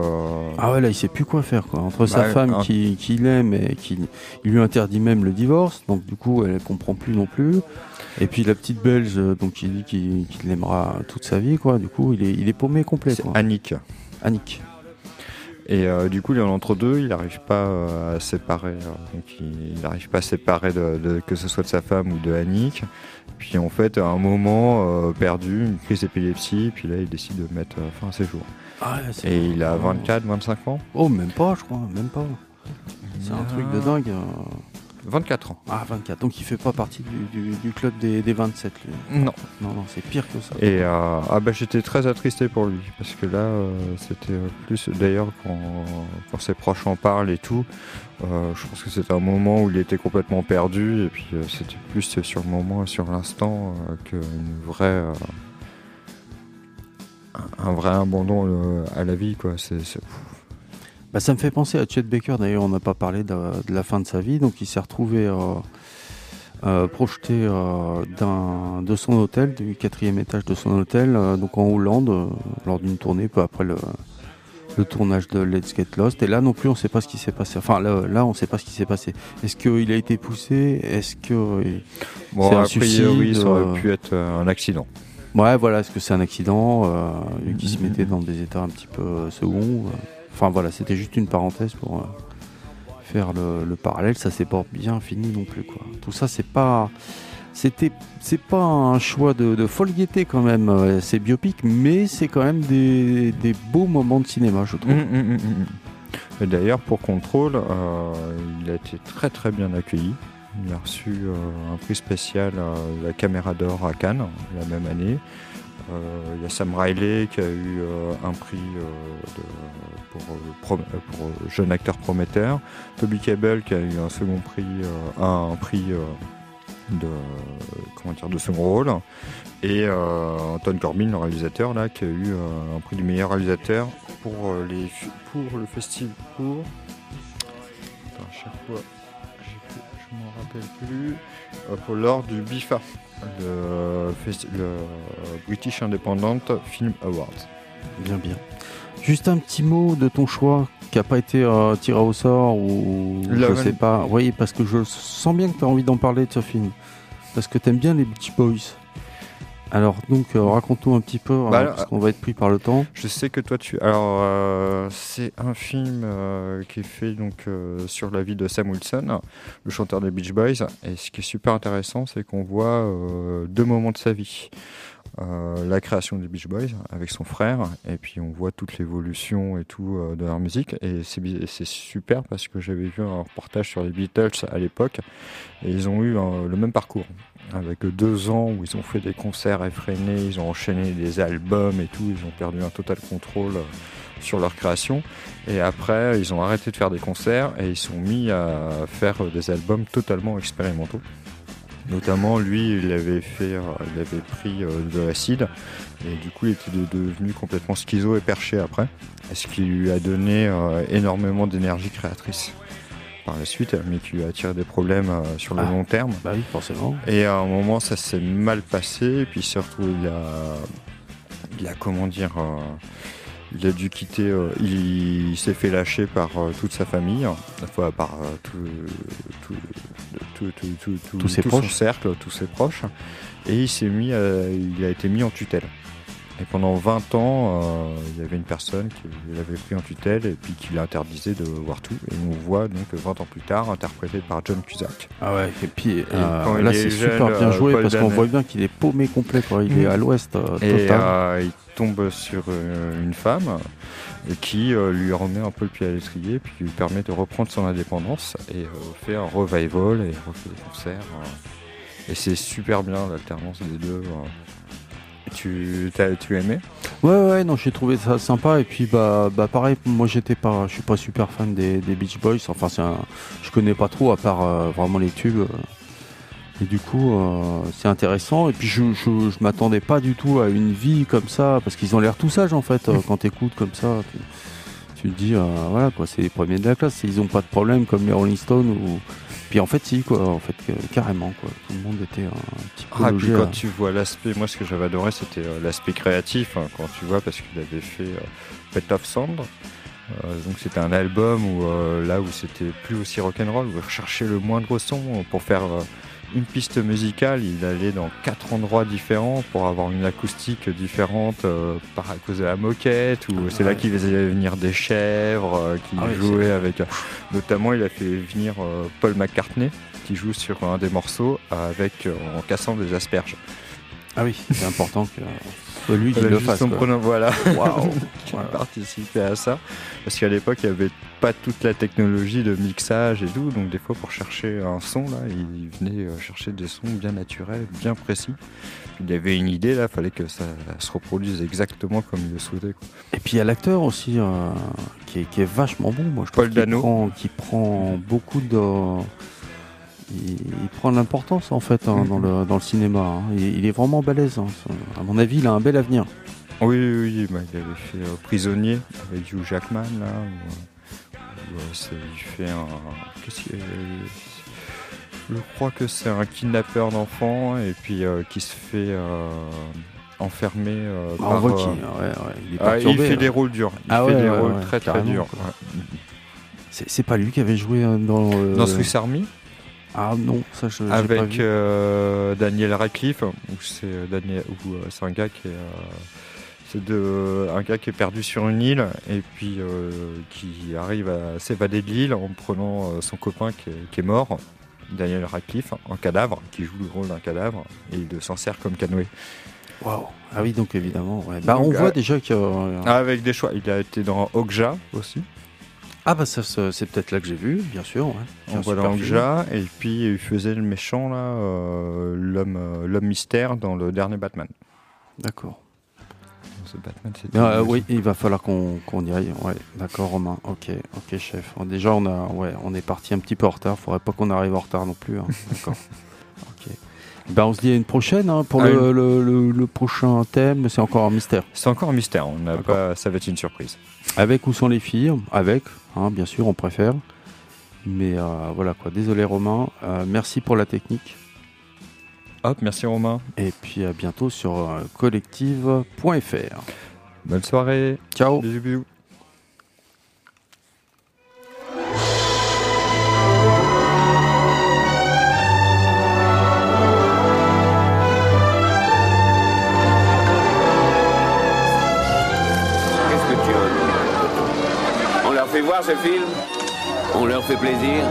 Ah ouais, là, il sait plus quoi faire, quoi. Entre sa Bah, femme un- qui, qui l'aime et qui il lui interdit même le divorce, donc du coup, elle comprend plus non plus. Et puis la petite belge, donc il dit qu'il l'aimera toute sa vie, quoi. Du coup, il est, il est paumé complet, quoi. Annick. Annick. Et euh, du coup, il est en entre-deux, il n'arrive pas euh, à séparer. euh, donc il n'arrive pas à séparer de, de- que ce soit de sa femme ou de Annick. Puis en fait, à un moment euh, perdu, une crise d'épilepsie, puis là, il décide de mettre euh, fin à ses jours. Ah Et il a 24, 25 ans? Oh, même pas, je crois, même pas. C'est un truc de dingue. Euh. 24 ans. Ah, 24. Donc il fait pas partie du, du- du club des, des 27, lui. Non. Non, non, c'est pire que ça. Et euh, ah bah, j'étais très attristé pour lui parce que là euh, c'était euh, plus d'ailleurs quand, quand ses proches en parlent et tout euh, je pense que c'était un moment où il était complètement perdu et puis c'était plus sur le moment sur l'instant qu'une vraie un- vrai abandon à la vie quoi c'est- Bah, ça me fait penser à Chet Baker, d'ailleurs, on n'a pas parlé de, de la fin de sa vie. Donc il s'est retrouvé euh, euh, projeté euh, de son hôtel, du quatrième étage de son hôtel, donc en Hollande, lors d'une tournée, peu après le, le tournage de Let's Get Lost. Et là non plus, on ne sait pas ce qui s'est passé. Enfin, là, là on ne sait pas ce qui s'est passé. Est-ce qu'il a été poussé? Est-ce que. bon C'est un suicide, ça aurait pu être un accident Ouais, voilà, est-ce que c'est un accident qui se mettait dans des états un petit peu seconds. Enfin voilà, c'était juste une parenthèse pour euh, faire le, le parallèle. Ça s'est pas bien fini non plus, quoi. Tout ça, c'est pas. C'était, c'est pas un choix de, de folle gaieté quand même. euh, C'est biopic, mais c'est quand même des, beaux moments de cinéma, je trouve. Mm, mm, mm, mm. Et d'ailleurs, pour Contrôle, euh, il a été très très bien accueilli. Il a reçu euh, un prix spécial à la Caméra d'Or à Cannes la même année. Euh, il y a Sam Riley qui a eu euh, un prix euh, pour, jeune acteur prometteur. Toby Cable qui a eu un second prix, un, prix de comment dire de second rôle. Et Anton Corbin le réalisateur là qui a eu un prix du meilleur réalisateur pour les pour le festival pour chaque fois je m'en rappelle plus. Pour l'or du BIFA le, British Independent Film Awards Bien, bien. Juste un petit mot de ton choix qui n'a pas été euh, tiré au sort ou je Logan. sais pas. Oui, parce que je sens bien que tu as envie d'en parler de ce film. Parce que tu aimes bien les Beach Boys. Alors, donc, euh, raconte-nous un petit peu, Bah, hein, alors, parce qu'on va être pris par le temps. Je sais que toi tu. Alors euh, c'est un film euh, qui est fait donc euh, sur la vie de Sam Wilson, le chanteur des Beach Boys. Et ce qui est super intéressant, c'est qu'on voit euh, deux moments de sa vie. Euh, la création des Beach Boys avec son frère, et puis on voit toute l'évolution et tout euh, de leur musique. Et c'est super parce que j'avais vu un reportage sur les Beatles à l'époque, et ils ont eu euh, le même parcours avec deux ans où ils ont fait des concerts effrénés, ils ont enchaîné des albums et tout, ils ont perdu un total contrôle sur leur création. Et après, ils ont arrêté de faire des concerts et ils sont mis à faire des albums totalement expérimentaux. Notamment, lui, il avait fait, euh, il avait pris euh, de l'acide et du coup, il était de- devenu complètement schizo et perché après, ce qui lui a donné euh, énormément d'énergie créatrice par la suite, mais qui lui a attiré des problèmes euh, sur le Ah. long terme. Bah oui, forcément. Et à un moment, ça s'est mal passé. Et puis surtout, il a, il a comment dire, euh, il a dû quitter. euh, il, il s'est fait lâcher par euh, toute sa famille, enfin par euh, tout, tout, tout, tout, tout, tout- Tous ses tout son proches. cercle, tous ses proches. Et il s'est mis, à- il a été mis en tutelle. Et pendant 20 ans, euh, il y avait une personne qui l'avait pris en tutelle et puis qui l'interdisait de voir tout. Et on voit donc 20 ans plus tard, interprété par John Cusack. Ah ouais, et puis euh, quand il là est c'est jeune, super bien euh, joué Paul parce qu'on voit bien qu'il est paumé complet, quoi. Il est Mm. à l'ouest euh, Et total. euh, il tombe sur euh, une femme et qui euh, lui remet un peu le pied à l'étrier, puis lui permet de reprendre son indépendance et euh, fait un revival et refait des concerts. euh. et c'est super bien l'alternance des deux. Tu tu aimé Ouais, ouais, non, j'ai trouvé ça sympa. Et puis, bah, bah pareil, moi, j'étais pas, je suis pas super fan des, des Beach Boys. Enfin, c'est un, je connais pas trop à part euh, vraiment les tubes. Et du coup, euh, c'est intéressant. Et puis, je, je, je m'attendais pas du tout à une vie comme ça, parce qu'ils ont l'air tout sages en fait. euh, <laughs> quand t'écoutes comme ça, tu, tu te dis, euh, voilà, quoi, c'est les premiers de la classe. Ils ont pas de problème comme les Rolling Stones ou. Puis en fait, si, quoi, en fait, carrément, quoi. Tout le monde était un petit peu Ah, puis quand à- tu vois l'aspect, moi ce que j'avais adoré c'était euh, l'aspect créatif, hein, quand tu vois, parce qu'il avait fait euh, Pet of Sand. Euh, donc c'était un album où euh, là où c'était plus aussi rock'n'roll, où il recherchait le moindre son pour faire euh, une piste musicale, il allait dans quatre endroits différents pour avoir une acoustique différente euh, par à cause de la moquette, ou c'est là qu'il faisait venir des chèvres, euh, qui Ah avec. euh, notamment, il a fait venir euh, Paul McCartney qui joue sur un des morceaux avec euh, en cassant des asperges. Ah oui, c'est important que soit lui qui le fasse. voilà, qui Voilà. <laughs> participé à ça. Parce qu'à l'époque, il n'y avait pas toute la technologie de mixage et tout. Donc, des fois, pour chercher un son, là, il venait euh, chercher des sons bien naturels, bien précis. Il avait une idée, là, fallait que ça se reproduise exactement comme il le souhaitait. quoi. Et puis il y a l'acteur aussi euh, qui, est, qui est vachement bon. Moi, je Paul Dano. prend, qui prend beaucoup de. Il, il prend de l'importance en fait hein, dans, le, dans le cinéma. hein. Il, il est vraiment balèze. hein. À mon avis, il a un bel avenir. Oui, oui, oui, bah, il avait fait euh, Prisonnier avec Hugh Jackman, là. Où, où, euh, c'est- il fait un. Qu'est-ce qu'il Je crois que c'est un kidnappeur d'enfants et puis euh, qui se fait euh, enfermer. euh, Ah, on par, voit euh, qu'il ouais, ouais, il est ah, il perturbé. fait des rôles durs. Il Ah fait ouais, des ouais, rôles ouais, très très carrément, durs. quoi. ouais. C'est c'est pas lui qui avait joué euh, dans. euh, Dans Swiss Army, Ah non, ça je. j'ai pas avec vu. euh, Daniel Radcliffe, où c'est euh, Daniel, où euh, c'est un gars qui est, c'est de un gars qui est perdu sur une île et puis qui arrive à s'évader de l'île en prenant son copain qui est, qui est mort, Daniel Radcliffe, en cadavre, qui joue le rôle d'un cadavre et il s'en sert comme canoë. Waouh. Ah oui, donc évidemment. ouais. Bah, on voit euh, déjà que. euh, avec des choix. Il a été dans Okja aussi. Ah bah ça, ça, c'est peut-être là que j'ai vu, bien sûr. ouais. On voit et puis il faisait le méchant là, euh, l'homme, euh, l'homme mystère dans le dernier Batman. D'accord. Ce Batman, c'était. Ah, euh, oui, il va falloir qu'on qu'on y aille. Ouais, d'accord, Romain. Ok, ok, chef. Déjà, on a, ouais, on est parti un petit peu en retard. Faudrait pas qu'on arrive en retard non plus. hein. D'accord. <laughs> Ben, on se dit à une prochaine hein, pour À le, le- le- le prochain thème. C'est encore un mystère. C'est encore un mystère. On n'a pas. Ça va être une surprise. Avec ou sans les filles Avec, hein, bien sûr, on préfère. Mais euh, voilà quoi. Désolé Romain. Euh, merci pour la technique. Hop, merci Romain. Et puis à bientôt sur euh, collective.fr. Bonne soirée. Ciao. Bisous, bisous. Voir ce film. On leur fait plaisir